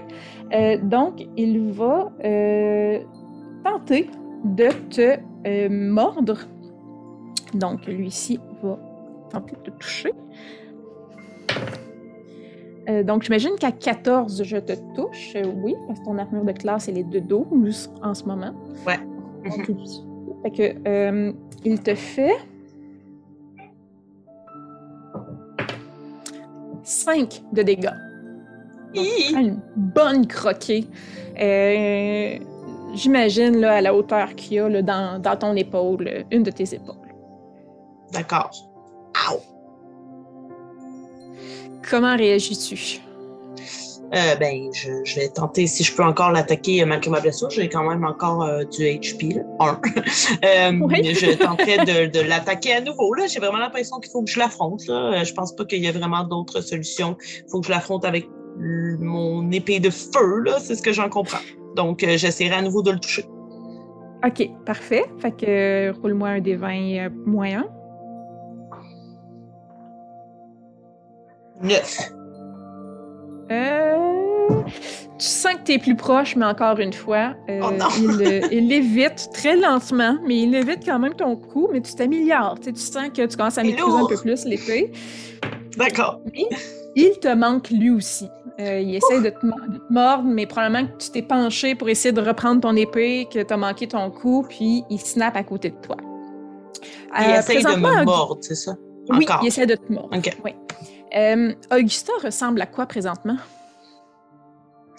donc, il va tenter de te mordre. Donc, lui ici va tenter de te toucher. Euh, donc, j'imagine qu'à 14, je te touche. Euh, oui, parce que ton armure de classe, elle est de 12 en ce moment. Ouais. Donc, fait que, euh, il te fait. 5 de dégâts. Donc, une bonne croquée. Euh, J'imagine là, à la hauteur qu'il y a là, dans, dans ton épaule, une de tes épaules. D'accord. Ow! Comment réagis-tu? Euh, ben, je, je vais tenter si je peux encore l'attaquer euh, malgré ma blessure. J'ai quand même encore euh, du HP, là. Un. Euh, Oui. Je tenterai de, de l'attaquer à nouveau. Là, j'ai vraiment l'impression qu'il faut que je l'affronte. Là. Je pense pas qu'il y a vraiment d'autres solutions. Il faut que je l'affronte avec mon épée de feu. Là, c'est ce que j'en comprends. Donc, j'essaierai à nouveau de le toucher. Ok, parfait. Fait que roule-moi un des 20 euh, Neuf. Euh, tu sens que tu es plus proche, mais encore une fois, euh, Oh non! il, euh, il évite très lentement, mais il évite quand même ton coup, mais tu t'améliores. Tu sais, tu sens que tu commences à maîtriser un peu plus l'épée. D'accord. Mais il te manque lui aussi. Euh, il essaie de te, mo- de te mordre, mais probablement que tu t'es penché pour essayer de reprendre ton épée, que tu as manqué ton coup, puis il snap à côté de toi. Il essaye de me mordre, c'est ça? Oui, Encore. il essaie de te mordre. OK. Oui. Euh, Augusta ressemble à quoi présentement?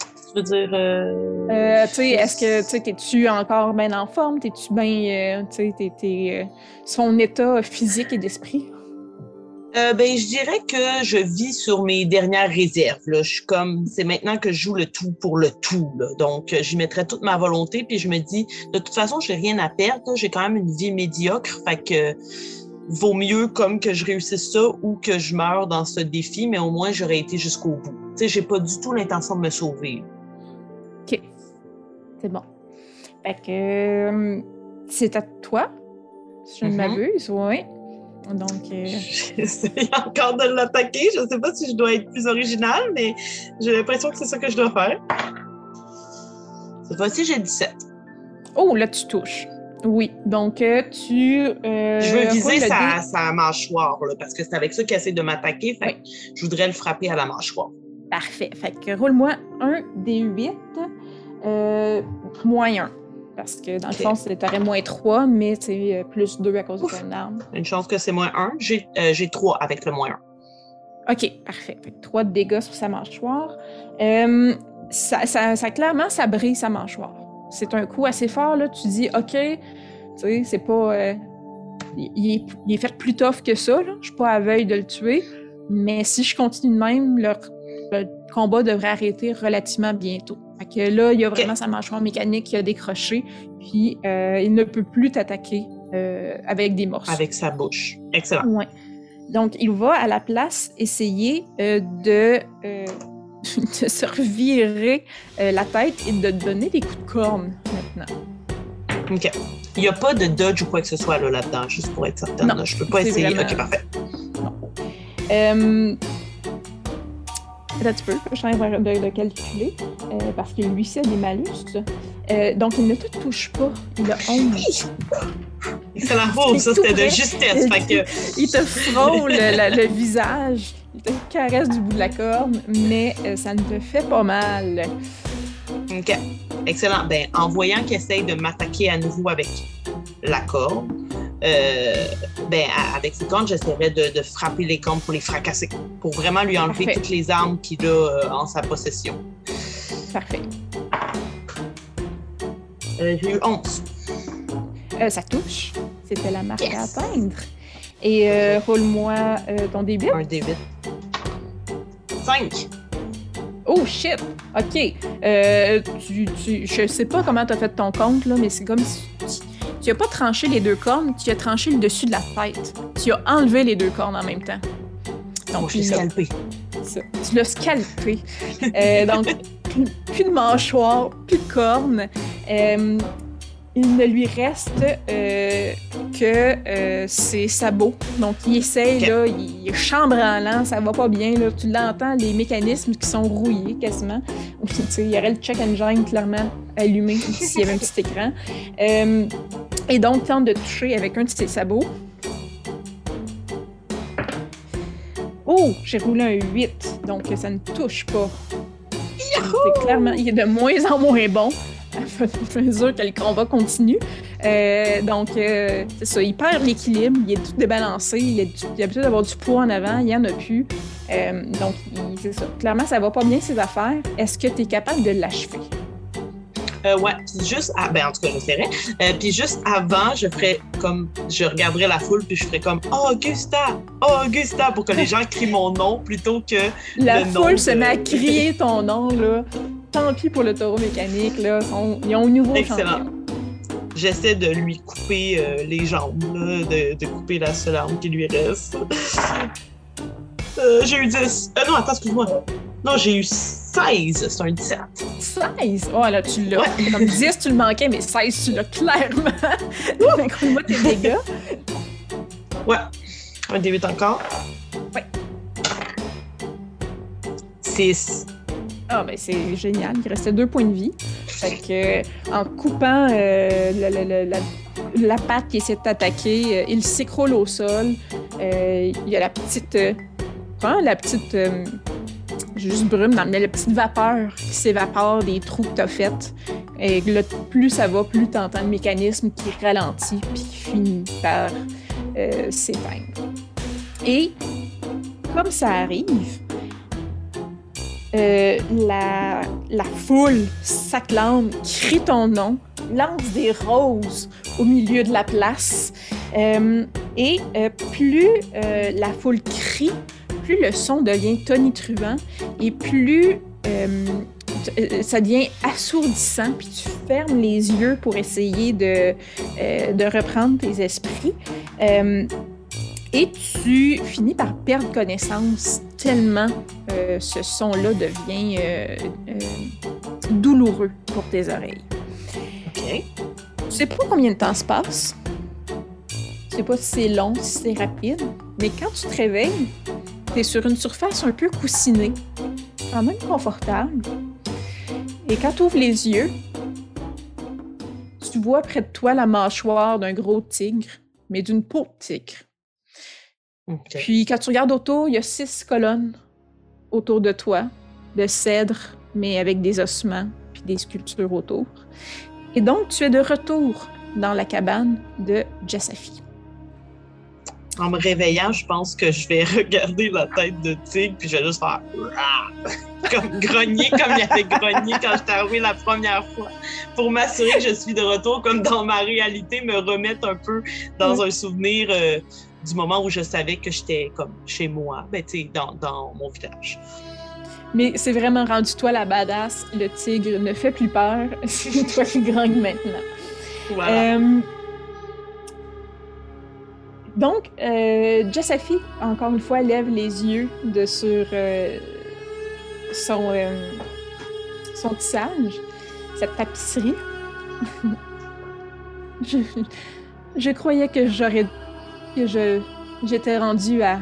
Tu veux dire. euh, Euh, tu sais, est-ce que tu t'es-tu encore bien en forme? T'es-tu bien, tu sais, son état physique et d'esprit? Ben, je dirais que je vis sur mes dernières réserves. Là. Je suis comme, c'est maintenant que je joue le tout pour le tout. Là. Donc, j'y mettrai toute ma volonté. Puis je me dis, de toute façon, j'ai rien à perdre. J'ai quand même une vie médiocre. Fait que vaut mieux comme que je réussisse ça ou que je meure dans ce défi, mais au moins j'aurais été jusqu'au bout. Tu sais, j'ai pas du tout l'intention de me sauver. OK. C'est bon. Fait que euh, c'est à toi, si je ne Mhm. m'abuse, oui. Donc, euh, J'essaie encore de l'attaquer. Je sais pas si je dois être plus original, mais j'ai l'impression que c'est ça que je dois faire. Cette fois-ci, j'ai 17. oh, là, tu touches. Oui, donc euh, tu. euh, Je veux viser sa, mâchoire, là, parce que c'est avec ça qu'il essaie de m'attaquer. Fait que je voudrais le frapper à la mâchoire. Parfait. Fait que roule-moi un des 8, euh, moins 1. Parce que dans le fond, c'est- t'aurais moins 3, mais c'est plus 2 à cause Ouf. de ton arme. Une chance que c'est moins 1. J'ai euh, j'ai 3 avec le moins 1. OK, parfait. Fait que 3 de dégâts sur sa mâchoire. Ça, ça, ça- clairement, ça brise sa mâchoire. C'est un coup assez fort, là. Tu dis, OK, tu sais, c'est pas. euh, il, est, il est fait plus tough que ça, là. Je suis pas à veille de le tuer. Mais si je continue de même, le, le combat devrait arrêter relativement bientôt. Fait que là, il y a vraiment sa mâchoire mécanique qui a décroché, puis euh, il ne peut plus t'attaquer euh, avec des morceaux. Avec sa bouche. Excellent. Ouais. Donc, il va à la place essayer euh, de, de se revirer euh, la tête et de donner des coups de corne maintenant. OK. Il n'y a pas de dodge ou quoi que ce soit là, là-dedans, juste pour être certaine. Non, là. Je peux pas essayer. vraiment- OK, parfait. Euh... Attends un petit peu, je suis en train de, de calculer, euh, parce que lui, c'est des malus. Euh, donc, il ne te touche pas. Il a 11. Excellent. Oh, ça, c'était de justesse. Fait que Il te frôle le, le visage, te caresse du bout de la corne, mais euh, ça ne te fait pas mal. OK. Excellent. Ben, en voyant qu'il essaye de m'attaquer à nouveau avec la corde, euh, ben, avec ses cornes, j'essaierai de, de frapper les cornes pour les fracasser, pour vraiment lui enlever Parfait. toutes les armes qu'il a euh, en sa possession. Parfait. J'ai eu 11. Euh, ça touche. C'était la marque Yes. à atteindre. Et euh, roule-moi euh, ton début. Un D8. 5. Oh shit! OK. Euh, tu, tu, je sais pas comment tu as fait ton compte, là, mais c'est comme si tu, tu as pas tranché les deux cornes, tu as tranché le dessus de la tête. Tu as enlevé les deux cornes en même temps. Donc, je l'ai scalpé. ça. Tu l'as scalpé. Euh, donc, plus de mâchoire, plus de cornes. Euh, il ne lui reste euh, que euh, ses sabots. Donc, il essaye, là, il est chambranlant, ça va pas bien. Là. Tu l'entends, les mécanismes qui sont rouillés quasiment. il y aurait le check engine clairement allumé s'il y avait un petit écran. Euh, et donc, tente de toucher avec un de ses sabots. Oh, j'ai roulé un 8, donc ça ne touche pas. Clairement, il est de moins en moins bon à mesure que le combat continue. Euh, donc, euh, c'est ça, il perd l'équilibre, il est tout débalancé, il, il a besoin d'avoir du poids en avant, il n'y en a plus. Euh, donc, c'est ça. Clairement, ça va pas bien ses affaires. Est-ce que tu es capable de l'achever? Euh, ouais, juste, à, ben en tout cas, j'essaierai. Euh, puis juste avant, je ferais comme, je regarderais la foule, puis je ferais comme, oh Augusta, oh Augusta, pour que les gens crient mon nom plutôt que. La le foule nom se de- met à crier ton nom, là. Tant pis pour le taureau mécanique, là. Ils ont un nouveau Excellent. champion. J'essaie de lui couper euh, les jambes, là, de, de couper la seule arme qui lui reste. Euh, j'ai eu 10. Euh, non, attends, excuse-moi. Non, j'ai eu 16. C'est un 17. 16! Oh, là, tu l'as. Ouais. Comme 10, tu le manquais, mais 16, tu l'as clairement. Raconte-moi tes dégâts. Ouais. Un D8 encore. Ouais. 6. Ah, ben c'est génial. Il restait deux points de vie. Fait que, euh, en coupant euh, la, la- la- la- la patte qui essaie de t'attaquer, euh, il s'écroule au sol. Euh, il y a la petite. vraiment la petite. Juste brume, mais la petite vapeur qui s'évapore des trous que t'as fait. Et plus ça va, plus t'entends le mécanisme qui ralentit puis finit par euh, s'éteindre. Et comme ça arrive, euh, la, foule s'acclame, crie ton nom, lance des roses au milieu de la place. Euh, et plus la foule crie, plus le son devient tonitruant et plus euh, euh, ça devient assourdissant, puis tu fermes les yeux pour essayer de, euh, de reprendre tes esprits. Euh, et tu finis par perdre connaissance tellement ce son-là devient douloureux pour tes oreilles. OK. Tu sais pas combien de temps se passe. Tu sais pas si c'est long, si c'est rapide. Mais quand tu te réveilles, tu es sur une surface un peu coussinée, quand même confortable. Et quand tu ouvres les yeux, tu vois près de toi la mâchoire d'un gros tigre, mais d'une peau de tigre. Puis quand tu regardes autour, il y a six colonnes autour de toi, de cèdre, mais avec des ossements puis des sculptures autour. Et donc, tu es de retour dans la cabane de Jessafi. En me réveillant, je pense que je vais regarder la tête de tigre, puis je vais juste faire comme grogner comme il avait grogné quand j'étais arrivé la première fois, pour m'assurer que je suis de retour comme dans ma réalité, me remettre un peu dans un souvenir euh, du moment où je savais que j'étais comme chez moi, ben tu sais, dans, dans mon village. Mais c'est vraiment rendu toi la badass. Le tigre ne fait plus peur. C'est toi qui grogne maintenant. Voilà. Euh, donc, euh, encore une fois, lève les yeux de sur euh, son, euh, son tissage, cette tapisserie. je, je croyais que j'aurais que je j'étais rendue à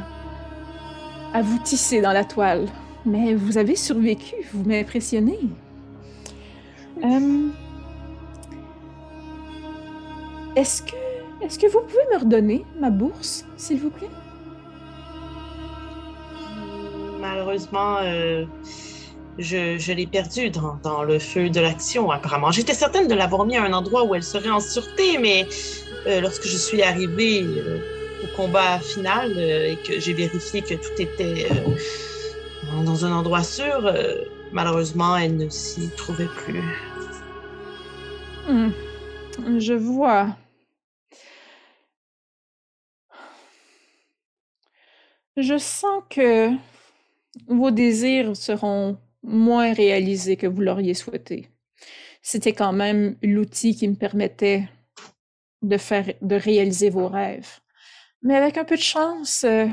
à vous tisser dans la toile, mais vous avez survécu. Vous m'impressionnez. Euh, est-ce que, est-ce que vous pouvez me redonner ma bourse, s'il vous plaît? Malheureusement, euh, je, je l'ai perdue dans, dans le feu de l'action, apparemment. J'étais certaine de l'avoir mis à un endroit où elle serait en sûreté, mais euh, lorsque je suis arrivée euh, au combat final et que j'ai vérifié que tout était dans un endroit sûr, malheureusement, elle ne s'y trouvait plus. Hmm, Je vois. Je sens que vos désirs seront moins réalisés que vous l'auriez souhaité. C'était quand même l'outil qui me permettait de, faire, de réaliser vos rêves. Mais avec un peu de chance, euh,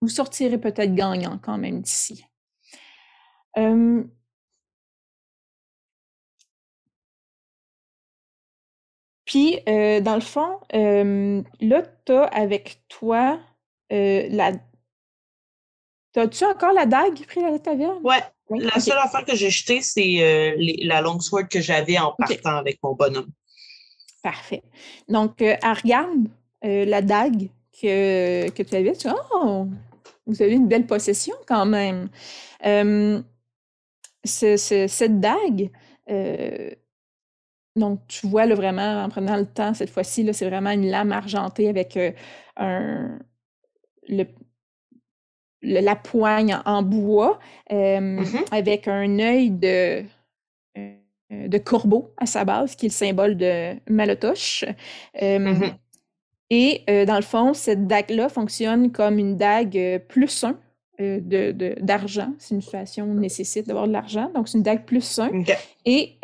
vous sortirez peut-être gagnant quand même d'ici. Euh, puis, euh, dans le fond, euh, là, tu as avec toi euh, la. T'as-tu encore la dague pris à la taverne? Ouais. La seule affaire que j'ai jetée, c'est la longsword que j'avais en partant avec mon bonhomme. Parfait. Donc, elle regarde la dague que, que tu avais. Tu dis, oh, vous avez une belle possession quand même. cette dague, donc, tu vois là, vraiment, en prenant le temps, cette fois-ci, c'est vraiment une lame argentée avec euh, un, le, la poigne en, bois, mm-hmm. avec un œil de, euh, de corbeau à sa base, qui est le symbole de Malotoche. Mm-hmm. Et euh, dans le fond, cette dague-là fonctionne comme une dague plus 1 d'argent, de, si une situation nécessite d'avoir de l'argent. Donc, c'est une dague plus 1. Et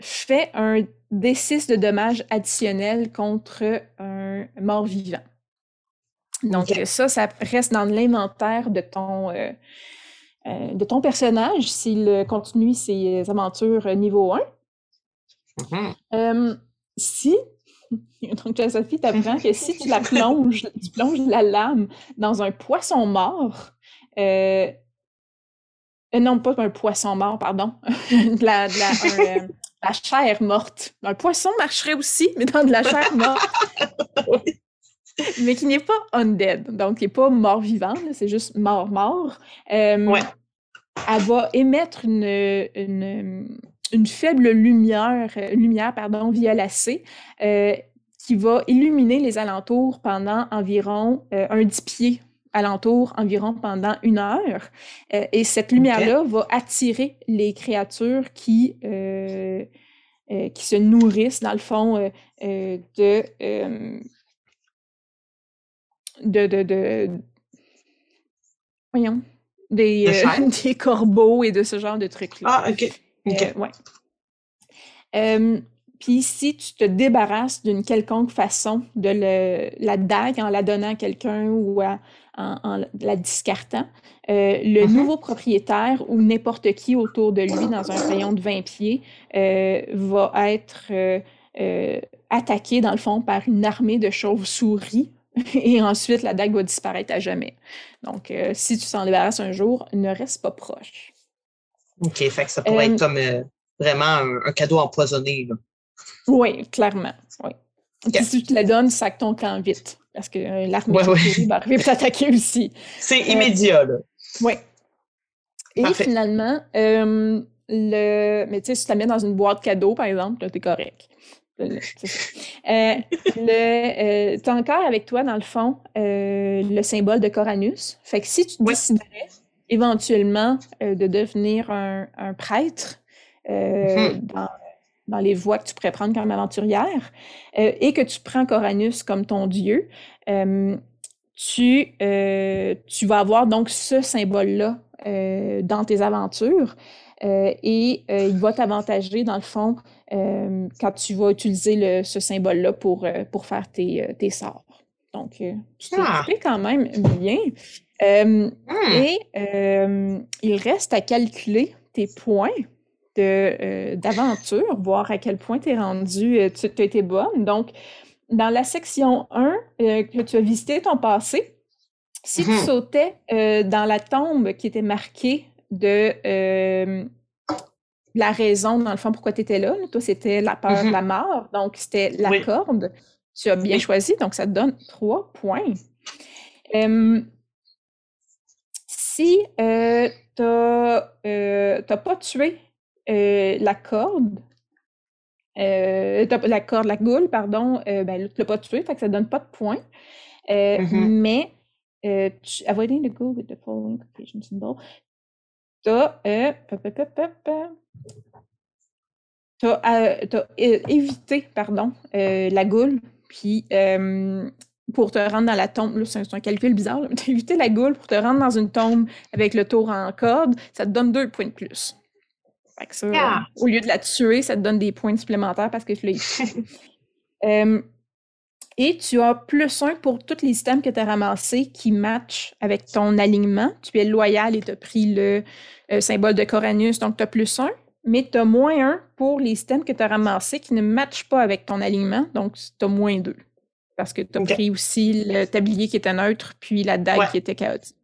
fait un D6 de dommages additionnels contre un mort-vivant. Donc, ça, ça reste dans l'inventaire de ton, euh, euh, de ton personnage s'il continue ses aventures niveau 1. Mm-hmm. si, donc Sophie t'apprend que si tu la plonges, tu plonges la lame dans un poisson mort, euh, non, pas un poisson mort, pardon, la, la, la chair morte. Un poisson marcherait aussi, mais dans de la chair morte. Mais qui n'est pas undead, donc qui n'est pas mort-vivant, c'est juste mort-mort. Euh, elle va émettre une, une, faible lumière, lumière pardon, violacée euh, qui va illuminer les alentours pendant environ euh, un dix pieds alentour environ pendant une heure. Euh, et cette lumière-là va attirer les créatures qui, euh, euh, qui se nourrissent, dans le fond, de, de, de, Voyons. Des, des, corbeaux et de ce genre de trucs-là. Ah, OK. OK. ouais. Puis si tu te débarrasses d'une quelconque façon de la dague en la donnant à quelqu'un ou en, la discartant, euh, le mm-hmm. nouveau propriétaire ou n'importe qui autour de lui dans un rayon de 20 pieds euh, va être euh, attaqué dans le fond par une armée de chauves-souris et ensuite la dague va disparaître à jamais. Donc si tu s'en débarrasses un jour, ne reste pas proche. OK, fait que ça pourrait être comme vraiment un, cadeau empoisonné. Là. Oui, clairement. Oui. Si tu te la donnes, sac ton camp vite. Parce que euh, l'armée va arriver pour t'attaquer aussi. C'est euh, immédiat, là. Oui. Et finalement, euh, le. Mais tu sais, si tu la mets dans une boîte cadeau, par exemple, là, t'es correct. Le, le, tu as encore avec toi, dans le fond, le symbole de Coranus. Fait que si tu déciderais éventuellement de devenir un, prêtre mm-hmm. dans dans les voies que tu pourrais prendre comme aventurière, euh, et que tu prends Coranus comme ton dieu, euh, tu, euh, tu vas avoir donc ce symbole-là dans tes aventures et il va t'avantager dans le fond quand tu vas utiliser ce symbole-là pour, pour faire tes, tes sorts. Donc, tu t'es ah. quand même bien. Hmm. Et il reste à calculer tes points euh, d'aventure, voir à quel point tu es rendu, euh, tu as été bonne. Donc, dans la section 1, euh, que tu as visité ton passé, si tu mm-hmm. sautais dans la tombe qui était marquée de la raison, dans le fond, pourquoi tu étais là, toi, c'était la peur de mm-hmm. la mort, donc c'était la corde. Tu as bien choisi, donc ça te donne trois points. si tu n'as pas tué euh, la corde, euh, la corde, la goule, pardon, euh, ben, tu l'as pas tué, fait que ça donne pas de points. Mm-hmm. Mais, tu, avoiding the goal with the following symbol, t'as, t'as, évité, pardon, la goule, puis pour te rendre dans la tombe, c'est un, calcul bizarre, mais t'as évité la goule pour te rendre dans une tombe avec le tour en corde, ça te donne deux points de plus. Ah! au lieu de la tuer, ça te donne des points supplémentaires parce que l'ai euh, et tu as plus un pour tous les items que tu as ramassés qui matchent avec ton alignement. Tu es loyal et tu as pris le euh, symbole de Coranus, donc tu as plus un. mais tu as moins 1 pour les systèmes que tu as ramassés qui ne matchent pas avec ton alignement, donc tu as moins 2. Parce que tu as pris aussi le tablier qui était neutre, puis la dague qui était chaotique.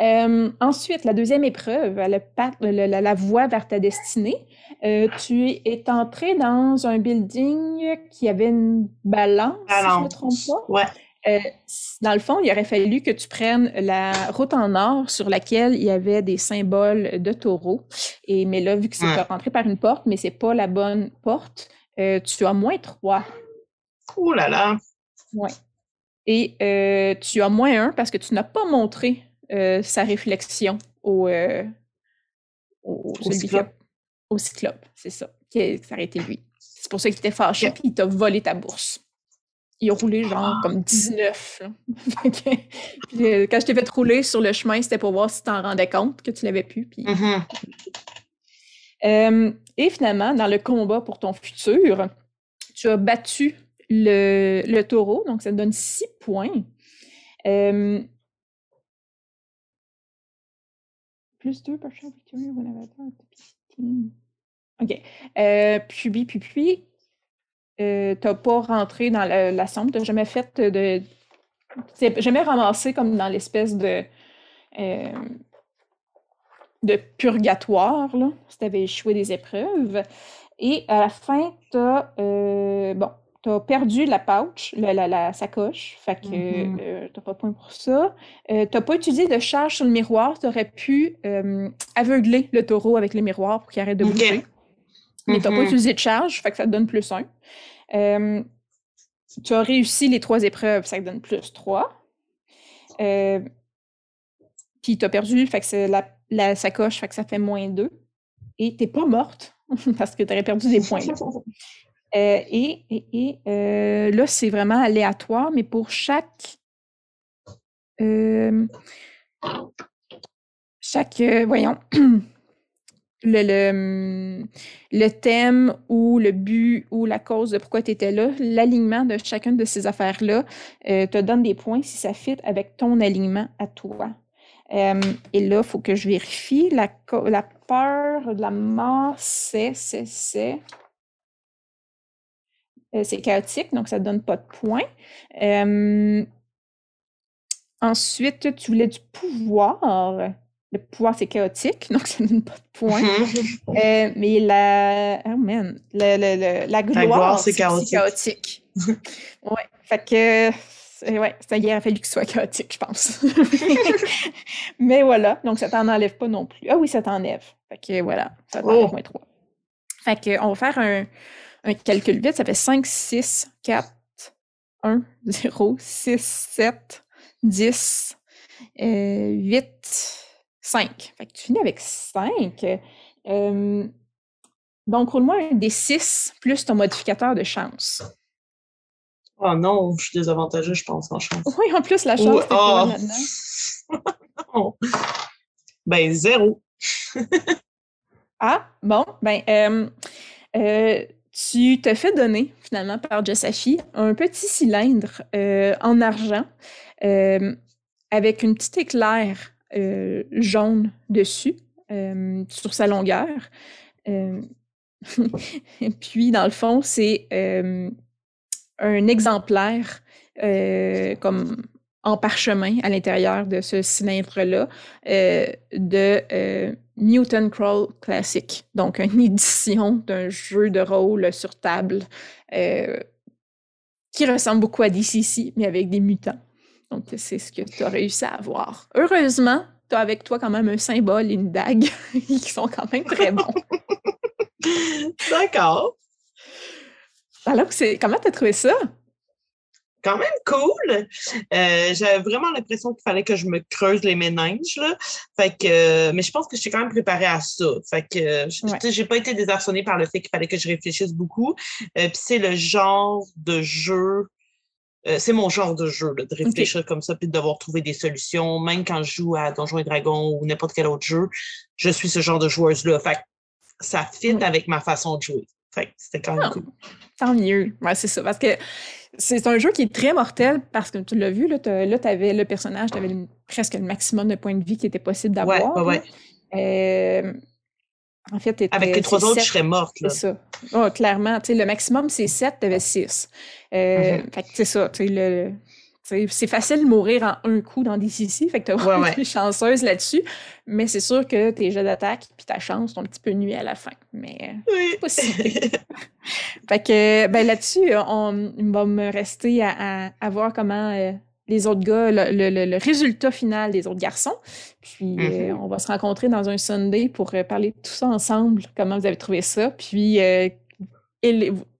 Euh, ensuite, la deuxième épreuve, la, voie vers ta destinée. Euh, tu es entré dans un building qui avait une balance, si je ne me trompe pas. Ouais. Euh, dans le fond, il aurait fallu que tu prennes la route en or sur laquelle il y avait des symboles de taureau. Et, mais là, vu que c'est ouais. rentré par une porte, mais c'est pas la bonne porte, tu as moins trois. Ouh là là! Ouais. Et tu as moins un parce que tu n'as pas montré euh, sa réflexion au, euh, au, au, cyclope. au cyclope. C'est ça. Qui ça aurait été lui. C'est pour ça qu'il était fâché, puis il t'a volé ta bourse. Il a roulé genre Ah. comme 19. là. Puis, euh, quand je t'ai fait rouler sur le chemin, c'était pour voir si tu t'en rendais compte que tu l'avais pu. Puis... Mhm. Euh, et finalement, dans le combat pour ton futur, tu as battu le, le taureau, donc ça te donne 6 points. Euh, plus 2 par chaque victory. OK. Euh, puis, puis, puis, euh, t'as pas rentré dans la, la somme, t'as jamais fait de. t'as jamais ramassé comme dans l'espèce de. euh, de purgatoire, là, si t'avais échoué des épreuves. Et à la fin, t'as. euh, bon, t'as perdu la pouch, la, la, la sacoche, fait que Mhm. euh, t'as pas de point pour ça. Euh, t'as pas utilisé de charge sur le miroir, t'aurais pu euh, aveugler le taureau avec le miroir pour qu'il arrête de bouger. Mais t'as pas Mhm. utilisé de charge, fait que ça te donne plus un. Euh, tu as réussi les trois épreuves, ça te donne plus trois. Puis t'as perdu, fait que c'est la, la sacoche, fait que ça fait moins deux. Et t'es pas morte, parce que t'aurais perdu des points. Euh, et et, et, euh, là, c'est vraiment aléatoire, mais pour chaque. euh, chaque. voyons. Le, le, le thème ou le but ou la cause de pourquoi tu étais là, l'alignement de chacune de ces affaires-là te donne des points si ça fit avec ton alignement à toi. Et là, il faut que je vérifie. La, la peur de la mort, c'est, c'est, c'est. Euh, c'est chaotique, donc ça ne donne pas de points. Euh, ensuite, tu voulais du pouvoir. Le pouvoir, c'est chaotique, donc ça ne donne pas de points. Mhm. Euh, mais la. Oh man. La gloire, gloire, c'est aussi chaotique. ouais. Fait que. c'est- Ouais, ça, il aurait fallu ce soit chaotique, je pense. mais voilà. Donc, ça t'en enlève pas non plus. Ah oui, ça t'enlève. Fait que voilà. Ça t'enlève Oh. moins 3. Fait que, on va faire un, un calcul vite. Ça fait 5, 6, 4, 1, 0, 6, 7, 10, euh, 8, 5. Fait que tu finis avec 5. Euh, donc, roule-moi un des 6 plus ton modificateur de chance. Oh non, je suis désavantagée, je pense, en chance. Oui, en plus, la chance, c'est oh. là-dedans. Non. Ben, zéro. Ah, bon, ben, euh, euh, tu te fais donner, finalement, par Jessafi, un petit cylindre euh, en argent euh, avec une petite éclair euh, jaune dessus, sur sa longueur. Puis, dans le fond, c'est un exemplaire comme en parchemin à l'intérieur de ce cylindre-là de Mutant Crawl Classic, donc une édition d'un jeu de rôle sur table euh, qui ressemble beaucoup à DCC, mais avec des mutants. Donc, c'est ce que tu as réussi à avoir. Heureusement, tu as avec toi quand même un symbole et une dague qui sont quand même très bons. D'accord. Alors, c'est comment tu as trouvé ça? Quand même cool. Euh, J'avais vraiment l'impression qu'il fallait que je me creuse les méninges. Là. Fait que, euh, mais je pense que je suis quand même préparée à ça. Fait que, euh, Ouais. j'ai pas été désarçonnée par le fait qu'il fallait que je réfléchisse beaucoup. Euh, Puis c'est le genre de jeu. c'est mon genre de jeu, là, de réfléchir comme ça, puis de devoir trouver des solutions. Même quand je joue à Donjons et Dragons ou n'importe quel autre jeu, je suis ce genre de joueuse-là. Fait que ça fit Ouais. avec ma façon de jouer. Fait que c'était quand même Ah. cool. Tant mieux. Ouais, c'est ça. Parce que c'est un jeu qui est très mortel parce que tu l'as vu, là, tu avais le personnage, tu avais presque le maximum de points de vie qui était possible Ouais, d'avoir. ouais, ouais. là. Euh, En fait, t'étais- Avec les trois autres, je serais morte. C'est ça. Oh, clairement, tu sais, le maximum, c'est 7, t'avais 6. Euh, Mhm. Fait que c'est ça, tu le... tu c'est facile de mourir en un coup dans DCC, fait que t'as Ouais, vraiment ouais. chanceuse là-dessus, mais c'est sûr que tes jets d'attaque puis ta chance sont un petit peu nuits à la fin, mais Oui. pas si pire. Fait que, ben là-dessus, on, va me rester à, à- à voir comment euh, les autres gars, le, le- résultat final des autres garçons. Puis, euh, Mhm. on va se rencontrer dans un Sunday pour euh, parler de tout ça ensemble, comment vous avez trouvé ça. Puis, euh,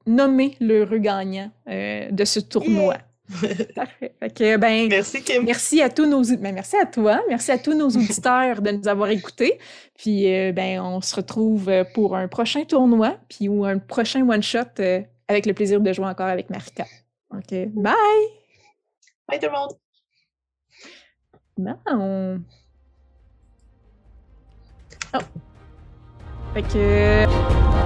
nommer l'heureux gagnant euh, de ce tournoi. Parfait. Fait que, ben, Merci, Kim. Merci à tous nos ben, merci à toi, merci à tous nos auditeurs de nous avoir écoutés. Puis euh, ben on se retrouve euh, pour un prochain tournoi puis ou un prochain one shot euh, avec le plaisir de jouer encore avec Marika. OK, bye. Bye tout le monde. Non. on- Oh. Fait que